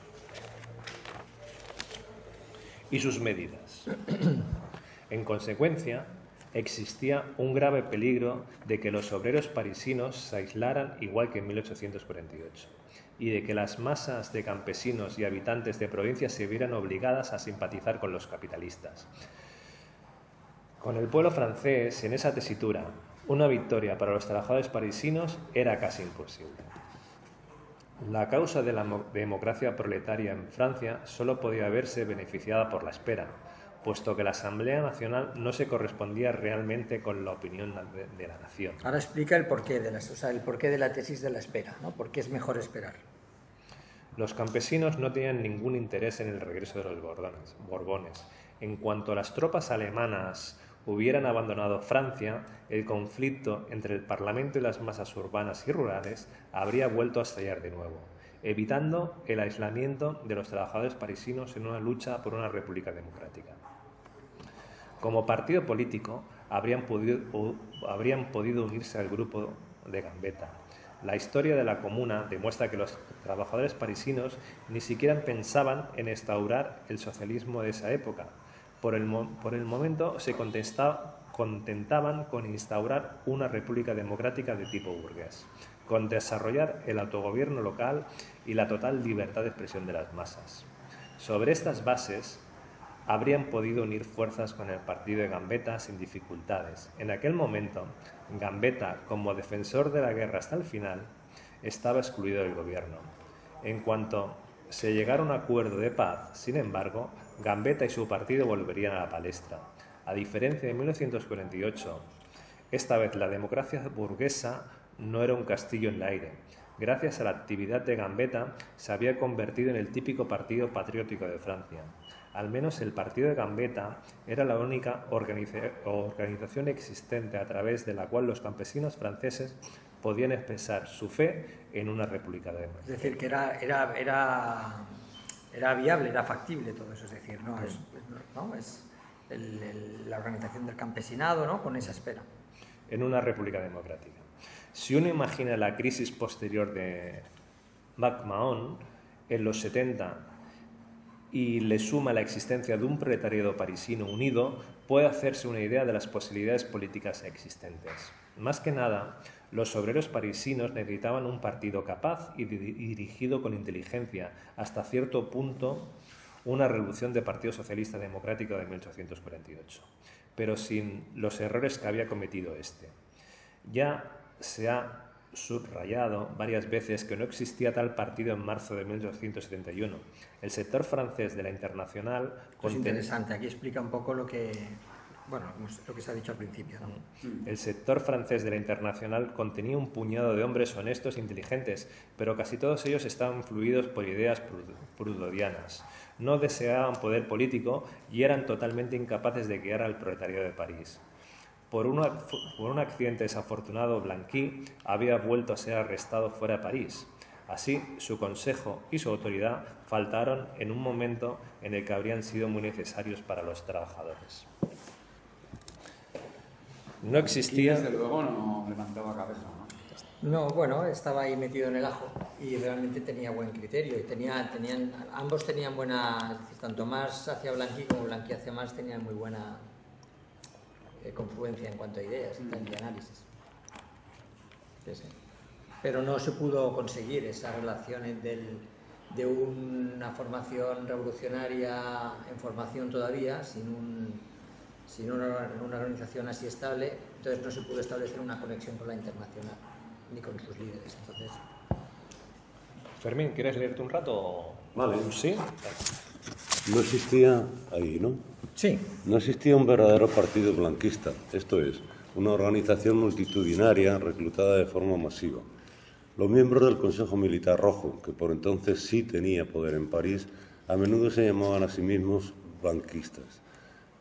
y sus medidas? En consecuencia, existía un grave peligro de que los obreros parisinos se aislaran igual que en 1848 y de que las masas de campesinos y habitantes de provincias se vieran obligadas a simpatizar con los capitalistas. Con el pueblo francés en esa tesitura, una victoria para los trabajadores parisinos era casi imposible. La causa de la democracia proletaria en Francia solo podía verse beneficiada por la espera, puesto que la Asamblea Nacional no se correspondía realmente con la opinión de, la nación. Ahora explica el porqué de la, el porqué de la tesis de la espera, ¿no? ¿Por qué es mejor esperar? Los campesinos no tenían ningún interés en el regreso de los Borbones. En cuanto a las tropas alemanas hubieran abandonado Francia, el conflicto entre el Parlamento y las masas urbanas y rurales habría vuelto a estallar de nuevo, evitando el aislamiento de los trabajadores parisinos en una lucha por una república democrática. Como partido político, habrían podido, unirse al grupo de Gambetta. La historia de la comuna demuestra que los trabajadores parisinos ni siquiera pensaban en instaurar el socialismo de esa época, por el, momento se contentaban con instaurar una república democrática de tipo burgués, con desarrollar el autogobierno local y la total libertad de expresión de las masas. Sobre estas bases, habrían podido unir fuerzas con el partido de Gambetta sin dificultades. En aquel momento, Gambetta, como defensor de la guerra hasta el final, estaba excluido del gobierno. En cuanto se llegara a un acuerdo de paz, sin embargo, Gambetta y su partido volverían a la palestra. A diferencia de 1948, esta vez la democracia burguesa no era un castillo en el aire. Gracias a la actividad de Gambetta, se había convertido en el típico partido patriótico de Francia. Al menos el partido de Gambetta era la única organización existente a través de la cual los campesinos franceses podían expresar su fe en una república democrática. Es decir, que era, era, era, era viable, era factible todo eso, es decir, no, es, ¿no? es la organización del campesinado ¿no? con esa espera. En una república democrática. Si uno imagina la crisis posterior de MacMahon en los 70 y le suma la existencia de un proletariado parisino unido, puede hacerse una idea de las posibilidades políticas existentes. Más que nada, los obreros parisinos necesitaban un partido capaz y dirigido con inteligencia, hasta cierto punto una revolución del Partido Socialista Democrático de 1848, pero sin los errores que había cometido este. Ya se ha subrayado varias veces que no existía tal partido en marzo de 1871. El sector francés de la Internacional... Es interesante, aquí explica un poco lo que, bueno, lo que se ha dicho al principio. El sector francés de la Internacional contenía un puñado de hombres honestos e inteligentes, pero casi todos ellos estaban influidos por ideas prudodianas. No deseaban poder político y eran totalmente incapaces de guiar al proletariado de París. Por, por un accidente desafortunado, Blanqui había vuelto a ser arrestado fuera de París. Así, su consejo y su autoridad faltaron en un momento en el que habrían sido muy necesarios para los trabajadores. No existía. desde luego no levantaba cabeza. ¿no? no, bueno, estaba ahí metido en el ajo y realmente tenía buen criterio. Y tenía, tenían, ambos tenían buena, tanto más hacia Blanqui como Blanqui hacia más tenían muy buena eh, confluencia en cuanto a ideas y análisis. Pero no se pudo conseguir esa relación de una formación revolucionaria en formación todavía, sin un sin una, una organización así estable, entonces no se pudo establecer una conexión con la internacional, ni con sus líderes. Entonces... Fermín, ¿quieres leerte un rato? Vale. ¿Sí? No existía ahí, ¿no? Sí. No existía un verdadero partido blanquista, esto es, una organización multitudinaria reclutada de forma masiva. Los miembros del Consejo Militar Rojo, que por entonces sí tenía poder en París, a menudo se llamaban a sí mismos blanquistas.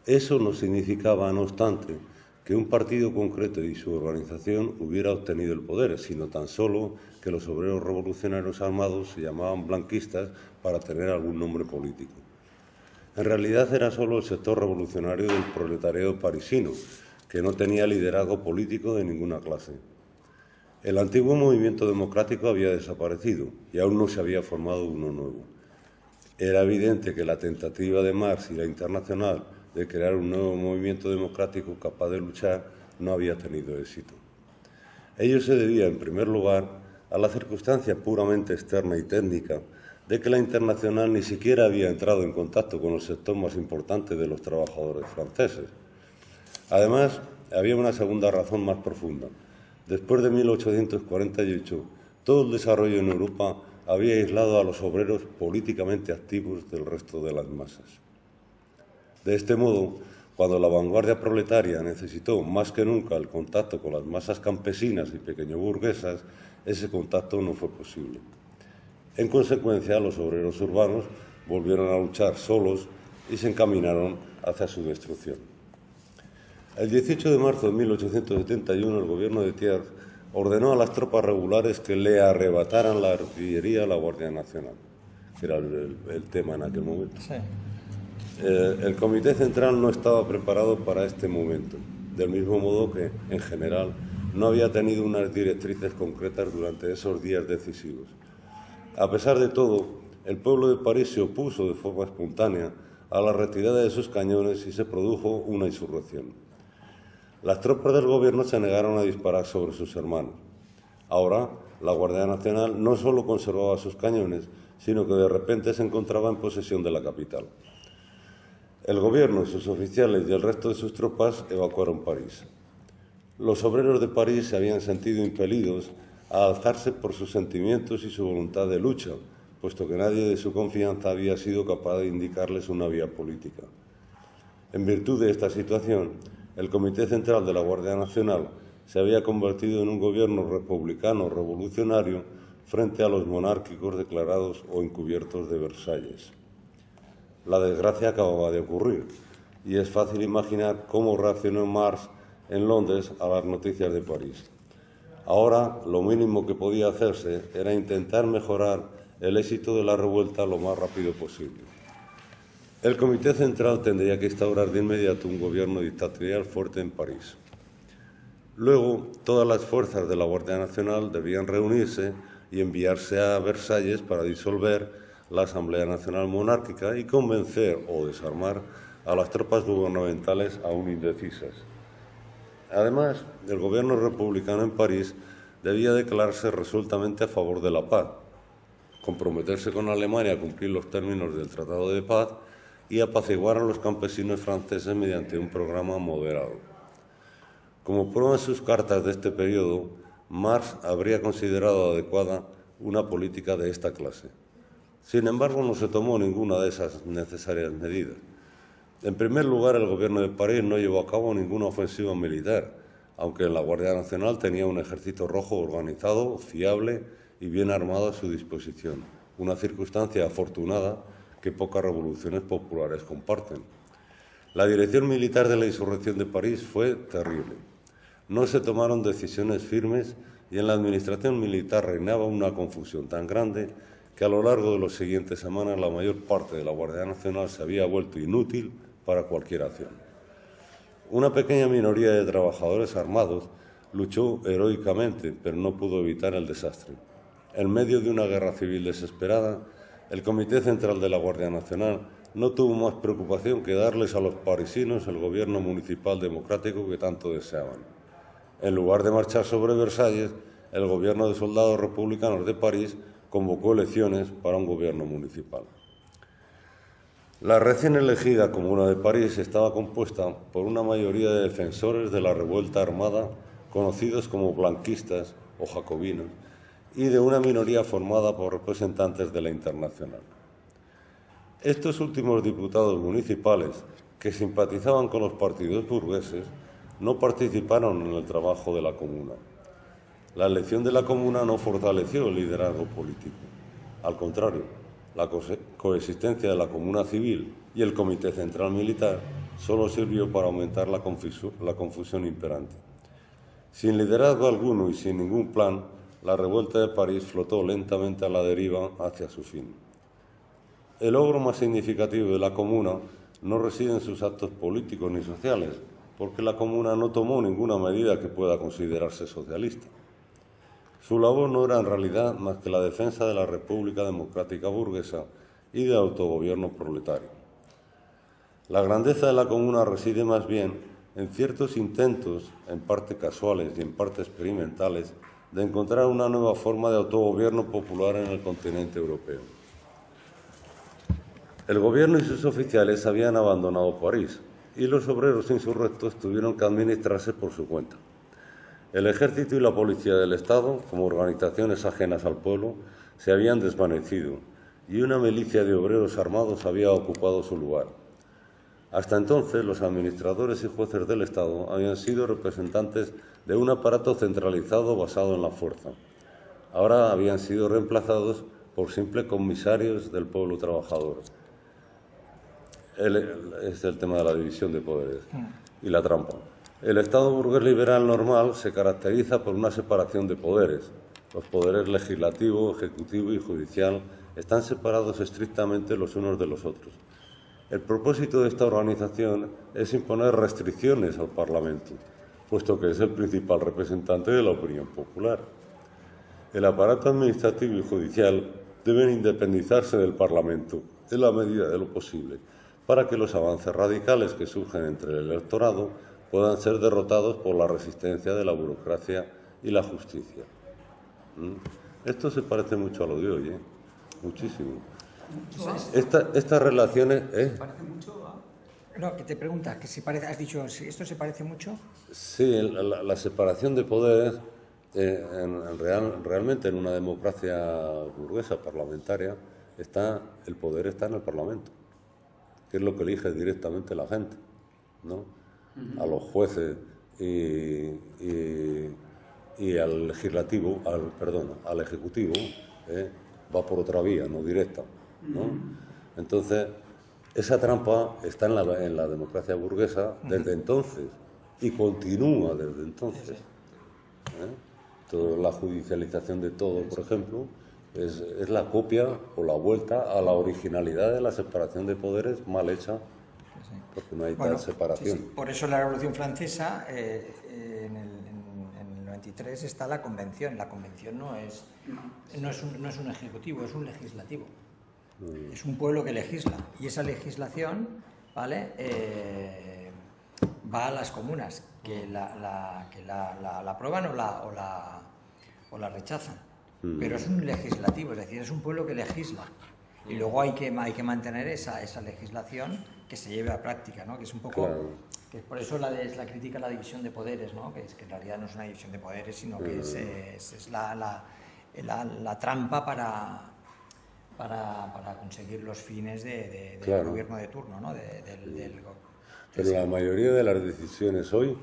Eso no significaba, no obstante, que un partido concreto y su organización hubiera obtenido el poder, sino tan solo que los obreros revolucionarios armados se llamaban blanquistas para tener algún nombre político. En realidad era solo el sector revolucionario del proletariado parisino, que no tenía liderazgo político de ninguna clase. El antiguo movimiento democrático había desaparecido y aún no se había formado uno nuevo. Era evidente que la tentativa de Marx y la Internacional de crear un nuevo movimiento democrático capaz de luchar no había tenido éxito. Ello se debía, en primer lugar, a la circunstancia puramente externa y técnica de que la Internacional ni siquiera había entrado en contacto con el sector más importante de los trabajadores franceses. Además, había una segunda razón más profunda. Después de 1848, todo el desarrollo en Europa había aislado a los obreros políticamente activos del resto de las masas. De este modo, cuando la vanguardia proletaria necesitó más que nunca el contacto con las masas campesinas y pequeño burguesas, ese contacto no fue posible. En consecuencia, los obreros urbanos volvieron a luchar solos y se encaminaron hacia su destrucción. El 18 de marzo de 1871, el gobierno de Thiers ordenó a las tropas regulares que le arrebataran la artillería a la Guardia Nacional, que era el, tema en aquel momento. Eh, el Comité Central no estaba preparado para este momento, del mismo modo que, en general, no había tenido unas directrices concretas durante esos días decisivos. A pesar de todo, el pueblo de París se opuso de forma espontánea a la retirada de sus cañones y se produjo una insurrección. Las tropas del gobierno se negaron a disparar sobre sus hermanos. Ahora, la Guardia Nacional no solo conservaba sus cañones, sino que de repente se encontraba en posesión de la capital. El gobierno, sus oficiales y el resto de sus tropas evacuaron París. Los obreros de París se habían sentido impelidos a alzarse por sus sentimientos y su voluntad de lucha, puesto que nadie de su confianza había sido capaz de indicarles una vía política. En virtud de esta situación, el Comité Central de la Guardia Nacional se había convertido en un gobierno republicano revolucionario frente a los monárquicos declarados o encubiertos de Versalles. La desgracia acababa de ocurrir y es fácil imaginar cómo reaccionó Marx en Londres a las noticias de París. Ahora lo mínimo que podía hacerse era intentar mejorar el éxito de la revuelta lo más rápido posible. El Comité Central tendría que instaurar de inmediato un gobierno dictatorial fuerte en París. Luego, todas las fuerzas de la Guardia Nacional debían reunirse y enviarse a Versalles para disolver la Asamblea Nacional Monárquica y convencer o desarmar a las tropas gubernamentales aún indecisas. Además, el gobierno republicano en París debía declararse resueltamente a favor de la paz, comprometerse con Alemania a cumplir los términos del Tratado de Paz y apaciguar a los campesinos franceses mediante un programa moderado. Como prueba en sus cartas de este periodo, Marx habría considerado adecuada una política de esta clase. Sin embargo, no se tomó ninguna de esas necesarias medidas. En primer lugar, el gobierno de París no llevó a cabo ninguna ofensiva militar, aunque la Guardia Nacional tenía un ejército rojo organizado, fiable y bien armado a su disposición, una circunstancia afortunada que pocas revoluciones populares comparten. La dirección militar de la insurrección de París fue terrible. No se tomaron decisiones firmes y en la administración militar reinaba una confusión tan grande que a lo largo de las siguientes semanas la mayor parte de la Guardia Nacional se había vuelto inútil para cualquier acción. Una pequeña minoría de trabajadores armados luchó heroicamente, pero no pudo evitar el desastre. En medio de una guerra civil desesperada, el Comité Central de la Guardia Nacional no tuvo más preocupación que darles a los parisinos el gobierno municipal democrático que tanto deseaban. En lugar de marchar sobre Versalles, el gobierno de soldados republicanos de París convocó elecciones para un gobierno municipal. La recién elegida Comuna de París estaba compuesta por una mayoría de defensores de la revuelta armada, conocidos como blanquistas o jacobinos, y de una minoría formada por representantes de la Internacional. Estos últimos diputados municipales, que simpatizaban con los partidos burgueses, no participaron en el trabajo de la Comuna. La elección de la Comuna no fortaleció el liderazgo político. Al contrario, la coexistencia de la Comuna Civil y el Comité Central Militar solo sirvió para aumentar la, confusión imperante. Sin liderazgo alguno y sin ningún plan, la revuelta de París flotó lentamente a la deriva hacia su fin. El logro más significativo de la Comuna no reside en sus actos políticos ni sociales, porque la Comuna no tomó ninguna medida que pueda considerarse socialista. Su labor no era en realidad más que la defensa de la República Democrática Burguesa y del autogobierno proletario. La grandeza de la comuna reside más bien en ciertos intentos, en parte casuales y en parte experimentales, de encontrar una nueva forma de autogobierno popular en el continente europeo. El gobierno y sus oficiales habían abandonado París y los obreros insurrectos tuvieron que administrarse por su cuenta. El ejército y la policía del Estado, como organizaciones ajenas al pueblo, se habían desvanecido y una milicia de obreros armados había ocupado su lugar. Hasta entonces, los administradores y jueces del Estado habían sido representantes de un aparato centralizado basado en la fuerza. Ahora habían sido reemplazados por simples comisarios del pueblo trabajador. es el tema de la división de poderes y la trampa. El Estado burgués liberal normal se caracteriza por una separación de poderes. Los poderes legislativo, ejecutivo y judicial están separados estrictamente los unos de los otros. El propósito de esta organización es imponer restricciones al Parlamento, puesto que es el principal representante de la opinión popular. El aparato administrativo y judicial deben independizarse del Parlamento en la medida de lo posible, para que los avances radicales que surgen entre el electorado puedan ser derrotados por la resistencia de la burocracia y la justicia. ¿Mm? Esto se parece mucho a lo de hoy, ¿eh? muchísimo. estas relaciones... ¿eh? ¿Parece mucho No, que te pregunta, que si parece, has dicho, ¿esto se parece mucho? Sí, la, separación de poderes eh, en, real, realmente en una democracia burguesa parlamentaria está el poder está en el Parlamento, que es lo que elige directamente la gente, ¿no? A los jueces y, y, al legislativo, al perdón, al ejecutivo eh, va por otra vía, no directa, ¿no? Entonces esa trampa está en la, en la democracia burguesa desde entonces y continúa desde entonces. ¿eh? Toda la judicialización de todo, por ejemplo, es, es, la copia o la vuelta a la originalidad de la separación de poderes mal hecha, porque no hay tal separación. Por eso en la Revolución Francesa, eh, en, el, en, el, 93, está la Convención. La Convención no es, no es, un, no es un ejecutivo, es un legislativo. Mm. Es un pueblo que legisla. Y esa legislación, ¿vale? Eh, va a las comunas, que la, la, que la, la aprueban o la, o la, o la rechazan. Mm. Pero es un legislativo, es decir, es un pueblo que legisla. Y luego hay que, hay que mantener esa, esa legislación que se lleve a práctica, ¿no? que es un poco... Que por eso la, es la crítica a la división de poderes, ¿no? que, es, que en realidad no es una división de poderes, sino que es, mm. es, es la, la, la, trampa para, para, para, conseguir los fines de, del gobierno de turno, ¿no? del, del, pero la mayoría de las decisiones hoy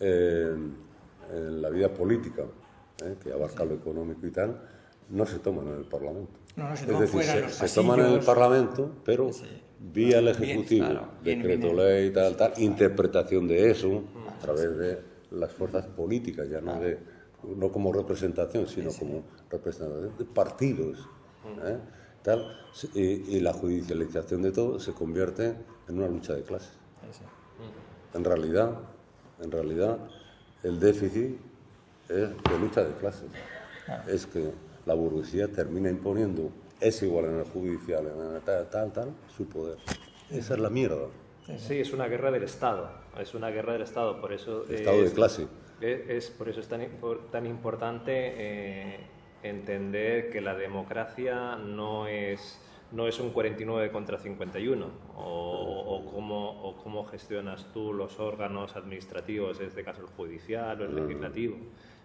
eh, en la vida política, eh, que abarca lo económico y tal, no se toman en el Parlamento. No, no se toman es decir, se, se, toman en el Parlamento, pero vía el Ejecutivo, decreto ley, tal, tal, interpretación de eso a través de las fuerzas políticas, ya no, de, no como representación, sino como representación de partidos. ¿eh? Tal, y, y la judicialización de todo se convierte en una lucha de clases. En realidad, en realidad, el déficit es de lucha de clases. Es que la burguesía termina imponiendo, es igual en el judicial, en el tal, tal, tal, su poder. Esa es la mierda. Sí, es una guerra del Estado. Es una guerra del Estado. Por eso Estado de clase. Es, por eso es tan, tan importante eh, entender que la democracia no es no es un 49 contra 51, o, o, cómo, o cómo gestionas tú los órganos administrativos, en este caso el judicial o el legislativo,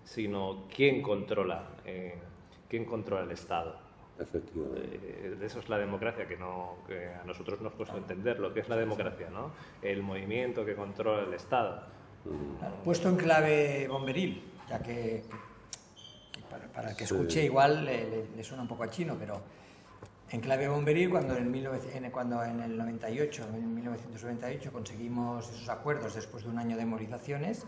sino quién controla, eh, quién controla el Estado. Efectivamente. Eh, eso es la democracia, que, no, que a nosotros nos cuesta entender lo que es la democracia, ¿no? El movimiento que controla el Estado. puesto en clave bomberil, ya que, para, que escuche igual le, le, suena un poco a chino, pero en clave bomberil, cuando en, cuando en el 98, en 1998 conseguimos esos acuerdos después de un año de movilizaciones,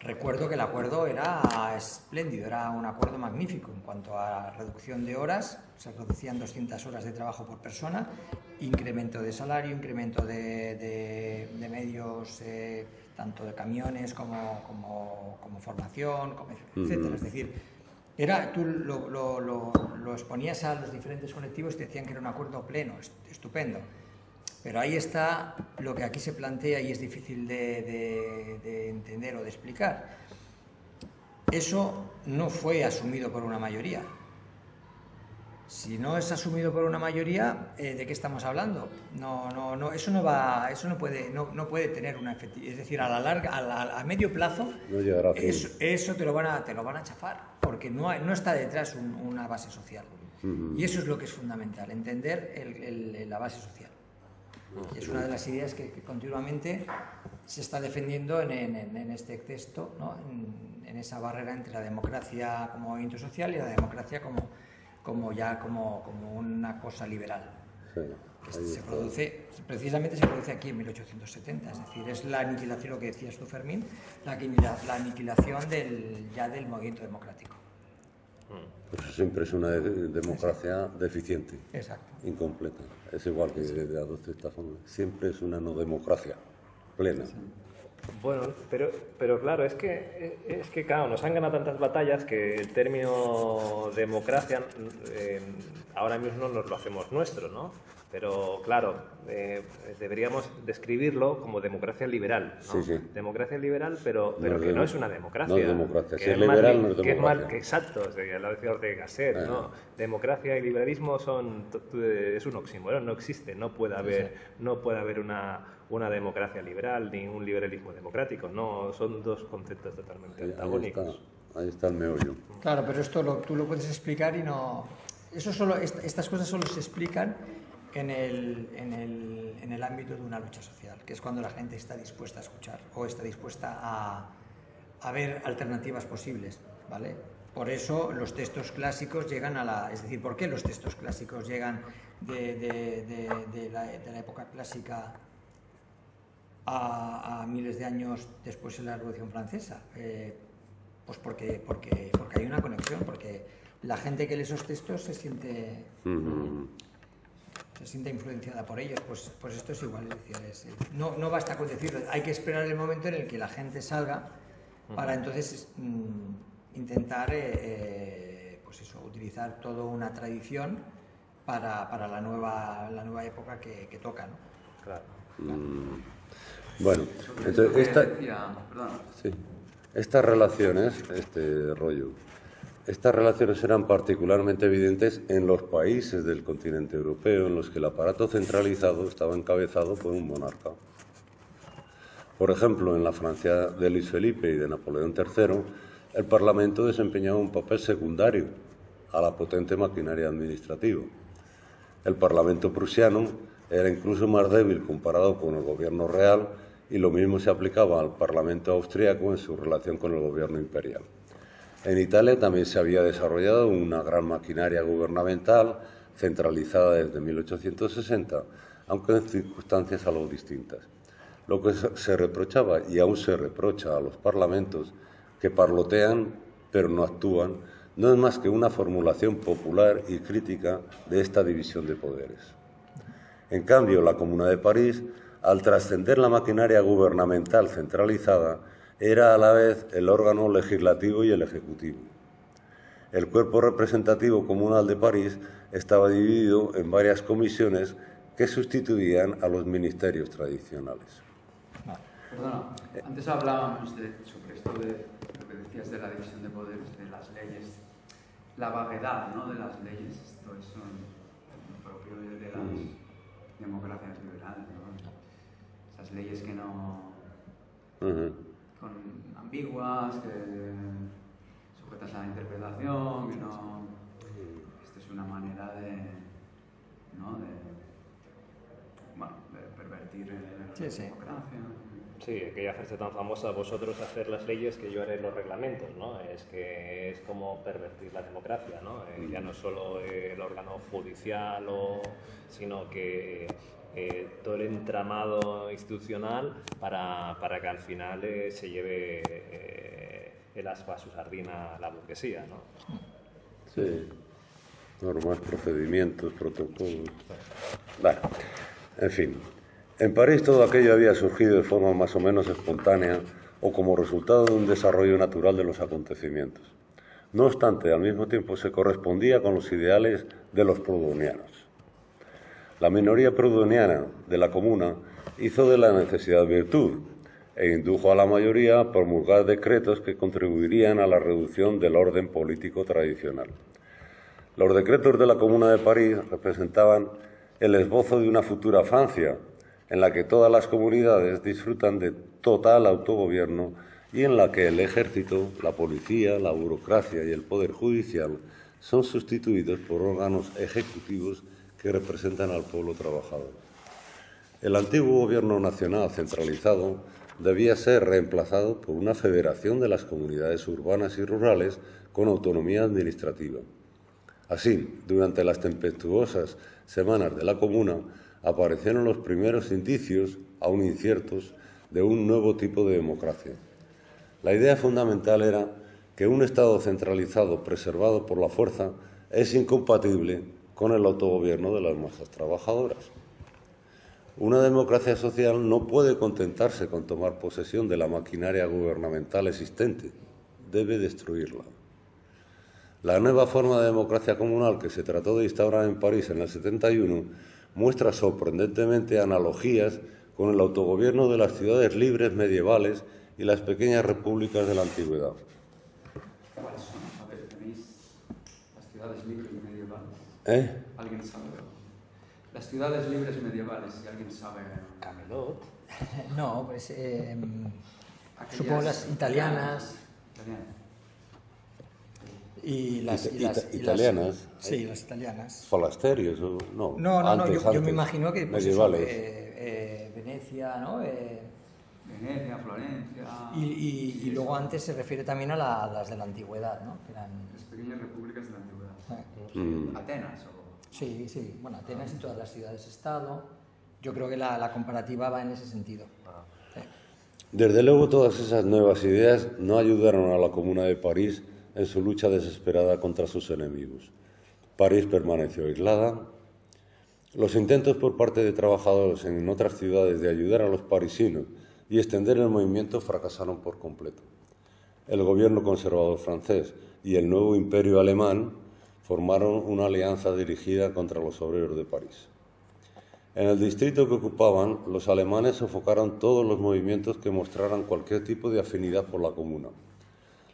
recuerdo que el acuerdo era espléndido, era un acuerdo magnífico en cuanto a reducción de horas, se reducían 200 horas de trabajo por persona, incremento de salario, incremento de, medios, eh, tanto de camiones como, como, formación, etc. Es decir, era, tú lo, lo, lo, exponías a los diferentes colectivos y te decían que era un acuerdo pleno, estupendo. Pero ahí está lo que aquí se plantea y es difícil de, de, entender o de explicar. Eso no fue asumido por una mayoría. Si no es asumido por una mayoría, eh, ¿de qué estamos hablando? No, no, no, eso no va, eso no puede, no, no puede tener una efectividad. Es decir, a la larga, a, a medio plazo, eso, eso, te lo van a, te lo van a chafar porque no, no está detrás una base social. Y eso es lo que es fundamental, entender el, la base social. Es una de las ideas que, continuamente se está defendiendo en, en, este texto, ¿no? en, esa barrera entre la democracia como movimiento social y la democracia como, como ya como, como una cosa liberal. se produce, precisamente se produce aquí en 1870, es decir, es la aniquilación, lo que decías tú, Fermín, la, la aniquilación del, ya del movimiento democrático. Pues siempre es una democracia deficiente, incompleta. Es igual que de adopte esta forma. Siempre es una no democracia plena. Bueno, pero, pero claro, es que, es que claro, nos han ganado tantas batallas que el término democracia eh, ahora mismo nos lo hacemos nuestro, ¿no? Pero claro, eh, deberíamos describirlo como democracia liberal. ¿no? Sí, sí. Democracia liberal, pero, pero que no es una democracia. No es democracia. si es, liberal, no es democracia. Que es mal, que exacto, lo decía Ortega Gasset, eh. ¿no? Democracia y liberalismo son, es un oxímoron, no existe, no puede haber, no puede haber una, una democracia liberal ni un liberalismo democrático, no, son dos conceptos totalmente antagónicos. Ahí está el meollo. Claro, pero esto lo, tú lo puedes explicar y no... Eso solo, estas cosas solo se explican en el, en, el, en el ámbito de una lucha social, que es cuando la gente está dispuesta a escuchar o está dispuesta a, a ver alternativas posibles, ¿vale? Por eso los textos clásicos llegan a la... Es decir, ¿por qué los textos clásicos llegan de, de, de, la, época clásica a, miles de años después de la Revolución Francesa? Eh, pues porque, porque, porque hay una conexión, porque la gente que lee esos textos se siente... se siente influenciada por ellos, pues, pues esto es igual. Es decir, es, no, no basta con decirlo, hay que esperar el momento en el que la gente salga para entonces mm, intentar eh, eh, pues eso, utilizar toda una tradición para, para la, nueva, la nueva época que, que toca. ¿no? Claro. Mm. Bueno, entonces esta, sí, estas relaciones, este rollo, estas relaciones eran particularmente evidentes en los países del continente europeo en los que el aparato centralizado estaba encabezado por un monarca. Por ejemplo, en la Francia de Luis Felipe y de Napoleón III, el Parlamento desempeñaba un papel secundario a la potente maquinaria administrativa. El Parlamento prusiano era incluso más débil comparado con el gobierno real y lo mismo se aplicaba al Parlamento austriaco en su relación con el gobierno imperial. En Italia también se había desarrollado una gran maquinaria gubernamental centralizada desde 1860, aunque en circunstancias algo distintas. Lo que se reprochaba y aún se reprocha a los parlamentos que parlotean pero no actúan no es más que una formulación popular y crítica de esta división de poderes. En cambio, la Comuna de París, al trascender la maquinaria gubernamental centralizada, era a la vez el órgano legislativo y el ejecutivo. El cuerpo representativo comunal de París estaba dividido en varias comisiones que sustituían a los ministerios tradicionales. Perdona, antes hablábamos de, sobre esto de lo que decías de la división de poderes, de las leyes, la vaguedad ¿no? de las leyes, esto es un, propio de, las democracias liberales, ¿no? esas leyes que no... Uh -huh. Ambiguas, que sujetas a la interpretación, que no... Esto es una manera de... ¿no? de bueno, de pervertir la sí, sí. democracia. Sí, aquella frase tan famosa, vosotros hacer las leyes que yo haré los reglamentos, ¿no? Es que es como pervertir la democracia, ¿no? Eh, ya no solo el órgano judicial, o, sino que eh, todo el entramado institucional para, para que al final eh, se lleve eh, el aspa a su sardina a la burguesía, ¿no? Sí, normas, procedimientos, protocolos. En fin. En París todo aquello había surgido de forma más o menos espontánea o como resultado de un desarrollo natural de los acontecimientos. No obstante, al mismo tiempo se correspondía con los ideales de los proudhonianos. La minoría proudhoniana de la comuna hizo de la necesidad virtud e indujo a la mayoría a promulgar decretos que contribuirían a la reducción del orden político tradicional. Los decretos de la Comuna de París representaban el esbozo de una futura Francia en la que todas las comunidades disfrutan de total autogobierno y en la que el ejército, la policía, la burocracia y el poder judicial son sustituidos por órganos ejecutivos que representan al pueblo trabajador. El antiguo gobierno nacional centralizado debía ser reemplazado por una federación de las comunidades urbanas y rurales con autonomía administrativa. Así, durante las tempestuosas semanas de la comuna, aparecieron los primeros indicios, aún inciertos, de un nuevo tipo de democracia. La idea fundamental era que un Estado centralizado preservado por la fuerza es incompatible con el autogobierno de las masas trabajadoras. Una democracia social no puede contentarse con tomar posesión de la maquinaria gubernamental existente, debe destruirla. La nueva forma de democracia comunal que se trató de instaurar en París en el 71 muestra sorprendentemente analogías con el autogobierno de las ciudades libres medievales y las pequeñas repúblicas de la antigüedad. ¿Cuáles son? A ver, tenéis las ciudades libres medievales. ¿Eh? ¿Alguien sabe? Las ciudades libres medievales, si alguien sabe. Camelot. No, pues eh, supongo las italianas. Italianas. Y las, Ita- y las- ita- y las- italianas. sí, las italianas. Falasterios, o- no. No, no, no, antes, yo, yo me imagino que pues, eso, medievales. eh, eh, Venecia, ¿no? Eh, Venecia, Florencia. y, y- y luego antes se refiere también a, la- a las de la antigüedad, ¿no? Eran, Las pequeñas repúblicas de la antigüedad. Eh, Mm. Atenas o. sí, sí, bueno, Atenas y todas las ciudades-estado. Yo creo que la, la comparativa va en ese sentido. Sí. Desde luego todas esas nuevas ideas no ayudaron a la Comuna de París en su lucha desesperada contra sus enemigos. París permaneció aislada. Los intentos por parte de trabajadores en otras ciudades de ayudar a los parisinos y extender el movimiento fracasaron por completo. El gobierno conservador francés y el nuevo imperio alemán formaron una alianza dirigida contra los obreros de París. En el distrito que ocupaban, los alemanes sofocaron todos los movimientos que mostraran cualquier tipo de afinidad por la comuna.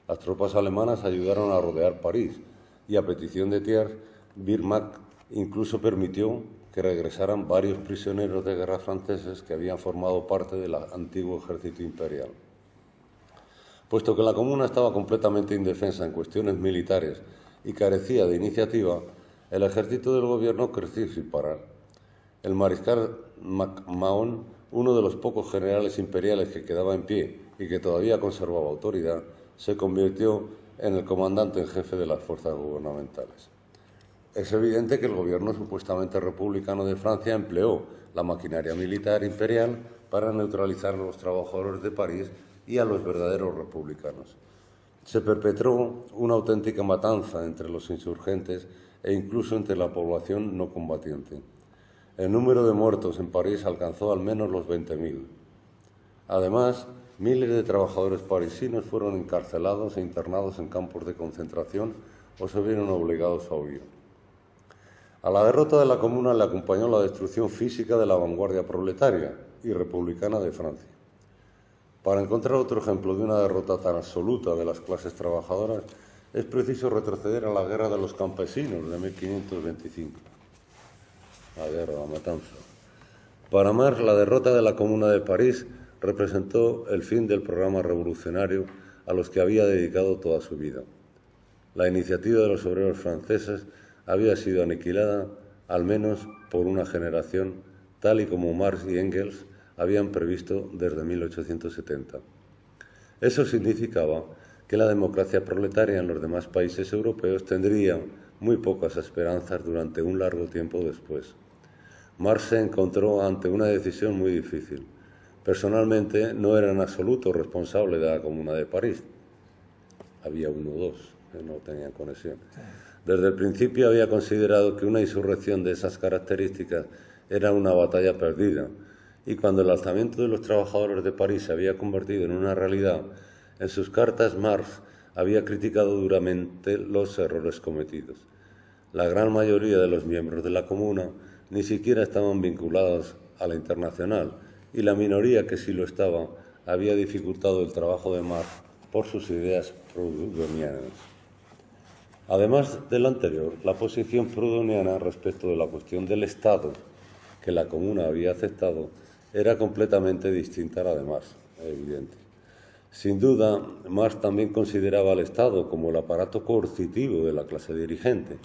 Las tropas alemanas ayudaron a rodear París y a petición de Thiers, Birmac incluso permitió que regresaran varios prisioneros de guerra franceses que habían formado parte del antiguo ejército imperial. Puesto que la comuna estaba completamente indefensa en cuestiones militares y carecía de iniciativa, el ejército del gobierno creció sin parar. El mariscal MacMahon, uno de los pocos generales imperiales que quedaba en pie y que todavía conservaba autoridad, se convirtió en el comandante en jefe de las fuerzas gubernamentales. Es evidente que el gobierno supuestamente republicano de Francia empleó la maquinaria militar imperial para neutralizar a los trabajadores de París y a los verdaderos republicanos. Se perpetró una auténtica matanza entre los insurgentes e incluso entre la población no combatiente. El número de muertos en París alcanzó al menos los 20.000. Además, miles de trabajadores parisinos fueron encarcelados e internados en campos de concentración o se vieron obligados a huir. A la derrota de la Comuna le acompañó la destrucción física de la vanguardia proletaria y republicana de Francia. Para encontrar otro ejemplo de una derrota tan absoluta de las clases trabajadoras, es preciso retroceder a la guerra de los campesinos de 1525. La guerra, la matanza. Para Marx, la derrota de la Comuna de París representó el fin del programa revolucionario a los que había dedicado toda su vida. La iniciativa de los obreros franceses había sido aniquilada, al menos por una generación, tal y como Marx y Engels habían previsto desde 1870. Eso significaba que la democracia proletaria en los demás países europeos tendría muy pocas esperanzas durante un largo tiempo después. Marx se encontró ante una decisión muy difícil. Personalmente no era en absoluto responsable de la Comuna de París. Había uno o dos que no tenían conexión. Desde el principio había considerado que una insurrección de esas características era una batalla perdida y cuando el alzamiento de los trabajadores de París se había convertido en una realidad, en sus cartas Marx había criticado duramente los errores cometidos. La gran mayoría de los miembros de la Comuna ni siquiera estaban vinculados a la internacional y la minoría que sí lo estaba había dificultado el trabajo de Marx por sus ideas proudhonianas. Además de lo anterior, la posición proudhoniana respecto de la cuestión del Estado que la Comuna había aceptado era completamente distinta a la de Marx, evidente. Sin duda, Marx también consideraba al Estado como el aparato coercitivo de la clase dirigente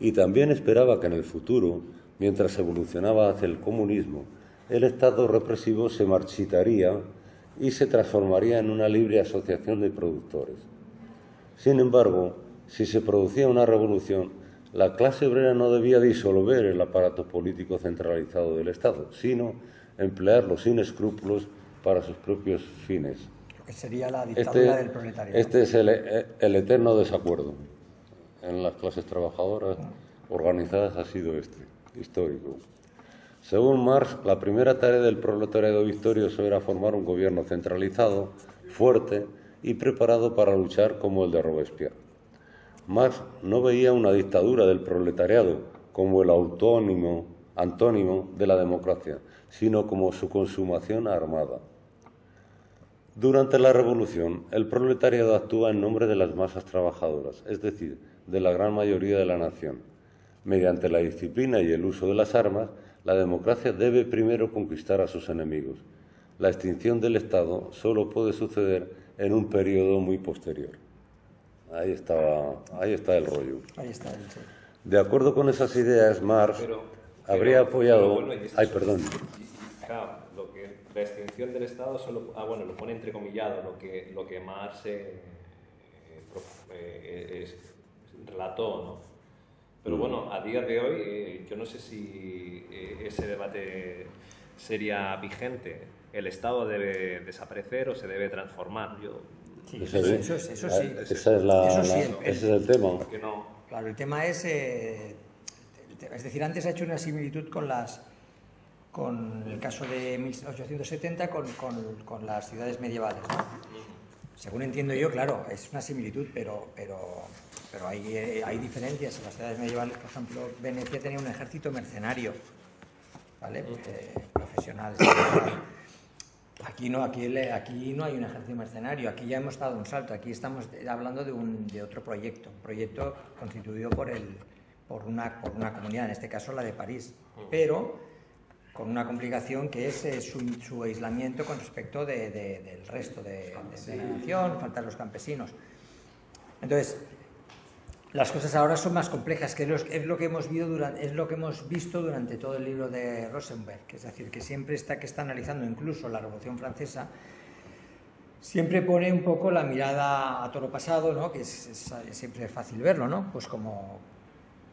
y también esperaba que en el futuro, mientras evolucionaba hacia el comunismo, el Estado represivo se marchitaría y se transformaría en una libre asociación de productores. Sin embargo, si se producía una revolución, la clase obrera no debía disolver el aparato político centralizado del Estado, sino emplearlo sin escrúpulos para sus propios fines. Lo que sería la dictadura del proletariado. este es el, el eterno desacuerdo en las clases trabajadoras organizadas ha sido este, histórico. Según Marx, la primera tarea del proletariado victorioso era formar un gobierno centralizado, fuerte y preparado para luchar como el de Robespierre. Marx no veía una dictadura del proletariado como el autónimo, antónimo de la democracia, sino como su consumación armada. Durante la revolución, el proletariado actúa en nombre de las masas trabajadoras, es decir, de la gran mayoría de la nación. Mediante la disciplina y el uso de las armas, la democracia debe primero conquistar a sus enemigos. La extinción del Estado solo puede suceder en un periodo muy posterior. Ahí, estaba, ahí está el rollo. Ahí está. el- sí. De acuerdo con esas ideas, Marx Pero- habría apoyado... bueno, Ay, perdón. Claro, lo que, la extinción del Estado solo, ah, bueno, lo pone entrecomillado, lo que, lo que Marx eh, eh, eh, es- relató, ¿no? Pero Mm. bueno, a día de hoy eh, yo no sé si eh, ese debate sería vigente. ¿El Estado debe desaparecer o se debe transformar? Yo, Sí, eso, eso es- eso sí. Esa es la- Eso sí, la- el- el- ese es el tema. no... Claro, el tema es, eh, es decir, antes ha hecho una similitud con las, con el caso de 1870 con, con- con las ciudades medievales. ¿no? Según entiendo yo, claro, es una similitud, pero, pero, pero hay, eh, hay diferencias. En las ciudades medievales, por ejemplo, Venecia tenía un ejército mercenario, ¿vale? Eh, profesional. Aquí no, aquí, aquí no hay un ejército mercenario, aquí ya hemos dado un salto, aquí estamos hablando de, un, de otro proyecto, un proyecto constituido por, el, por, una, por una comunidad, en este caso la de París, pero con una complicación que es eh, su, su aislamiento con respecto de- de- del resto de, de- la nación, faltan los campesinos. Entonces, las cosas ahora son más complejas, que es lo, que hemos visto durante, es lo que hemos visto durante todo el libro de Rosenberg, es decir, que siempre está que está analizando incluso la Revolución Francesa, siempre pone un poco la mirada a toro pasado, ¿no? que es, es- es siempre fácil verlo, ¿no? Pues como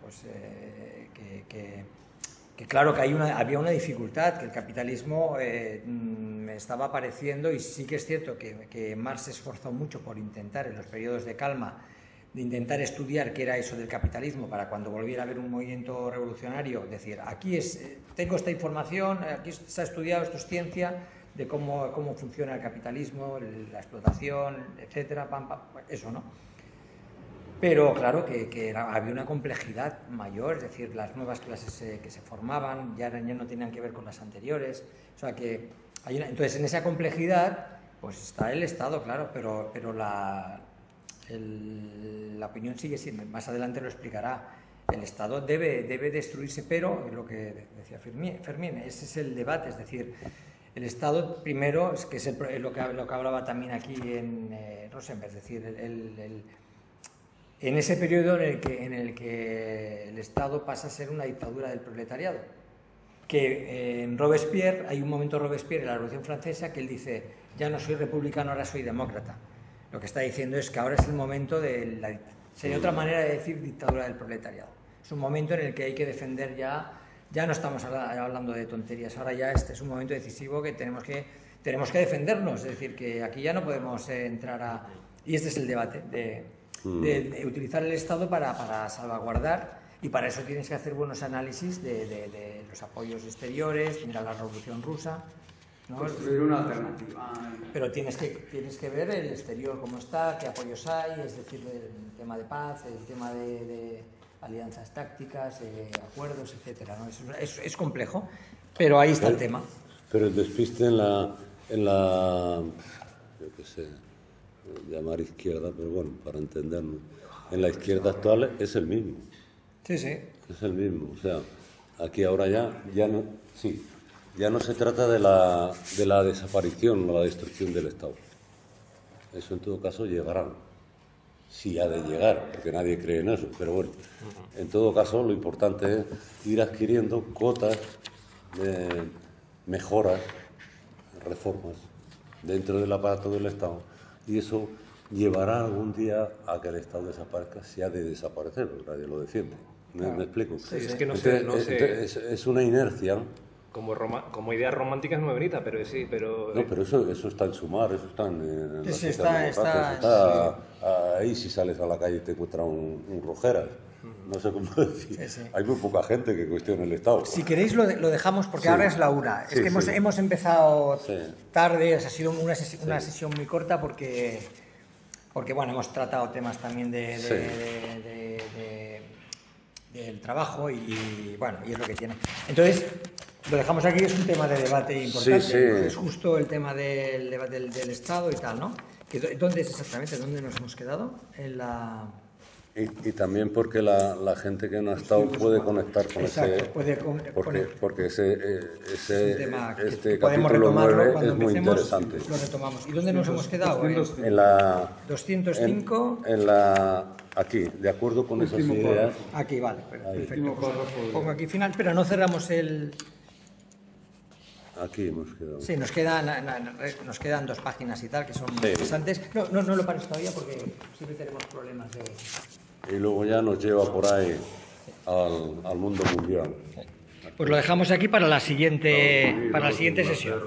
pues, eh, que, claro que había una dificultad, que el capitalismo eh, mm, estaba apareciendo y sí que es cierto que, Marx se esforzó mucho por intentar en los periodos de calma de intentar estudiar qué era eso del capitalismo para cuando volviera a haber un movimiento revolucionario, decir, aquí es, eh, tengo esta información, aquí se ha estudiado, esto es ciencia, de cómo, cómo funciona el capitalismo, la explotación, etcétera, eso, ¿no? Pero claro que, que era- había una complejidad mayor, es decir, las nuevas clases eh, que se formaban ya, eran- ya no tenían que ver con las anteriores. O sea que hay una- entonces en esa complejidad pues está el Estado, claro, pero, pero la, el- la opinión sigue siendo, más adelante lo explicará, el Estado debe, debe destruirse, pero es lo que decía Fermín, Fermín, ese es el debate, es decir, el Estado primero, es que es el lo, que, lo que hablaba también aquí en eh, Rosenberg, es decir, el- el, en ese periodo en el, que, el Estado pasa a ser una dictadura del proletariado. Que eh, en Robespierre, hay un momento Robespierre en la Revolución Francesa que él dice, ya no soy republicano, ahora soy demócrata. Lo que está diciendo es que ahora es el momento de la... Sería otra manera de decir dictadura del proletariado. Es un momento en el que hay que defender ya, ya no estamos habla- hablando de tonterías, ahora ya este es un momento decisivo que tenemos que, tenemos que defendernos, es decir, que aquí ya no podemos eh, entrar a... Y este es el debate, de, de- de utilizar el Estado para, para salvaguardar y para eso tienes que hacer buenos análisis de, de- de los apoyos exteriores, mira la Revolución Rusa, ¿no? Construir una alternativa. pero tienes que, tienes que ver el exterior cómo está, qué apoyos hay, es decir, el tema de paz, el tema de, de alianzas tácticas, eh, acuerdos, etcétera. ¿no? Es, es- es complejo, pero ahí está el tema. Pero el despiste en la, en la, yo qué sé, llamar izquierda, pero bueno, para entendernos, en la izquierda actual es el mismo, Sí, sí. es el mismo. O sea, aquí ahora ya, ya no, sí, ya no se trata de la, de la desaparición o la destrucción del Estado. Eso en todo caso llegará. Si ha de llegar, porque nadie cree en eso. Pero bueno, en todo caso lo importante es ir adquiriendo cotas de mejoras, reformas dentro del aparato del Estado. Y eso llevará algún día a que el Estado desaparezca, si ha de desaparecer, porque nadie lo defiende. ¿Me, me explico? es que no sé- no sé- entonces, es, es una inercia. Como, roma- como idea romántica es muy bonita, pero sí, pero... No, pero eso, eso está en sumar, eso está en, en Sí, está- está- está ahí si sales a la calle y te encuentras un, un rojeras. No sé cómo decir. Sí, sí. Hay muy poca gente que cuestione el Estado. Si queréis lo, de- lo dejamos porque Sí. ahora es la una. Es Sí, que hemos, sí. hemos empezado Sí. tarde, o sea, ha sido una, sesi- una sesión muy corta porque, porque bueno, hemos tratado temas también de, de- Sí. de- de- de- del trabajo y, y, bueno, y es lo que tiene. Entonces, lo dejamos aquí, es un tema de debate importante. Sí, sí. Es justo el tema del debate del, del Estado y tal, ¿no? ¿Dónde es exactamente? ¿Dónde nos hemos quedado? En la... Y, y también porque la, la gente que no ha estado puede conectar con Exacto, ese... puede con- porque, poner- porque ese, eh, Es ese, tema que este podemos capítulo retomarlo 9 cuando es muy empecemos, interesante. Lo retomamos. ¿Y dónde nos hemos quedado? En En la... 205. En, en la... Aquí, de acuerdo con esas ideas... Aquí, vale, perfecto. Pongo aquí final, pero no cerramos el... Aquí hemos quedado. Sí, nos quedan, na- na- nos quedan dos páginas y tal, que son Sí. interesantes. No, no, no lo pares todavía porque siempre tenemos problemas de... Y luego ya nos lleva por ahí al, al mundo mundial. Pues lo dejamos aquí para la siguiente, para la siguiente sesión.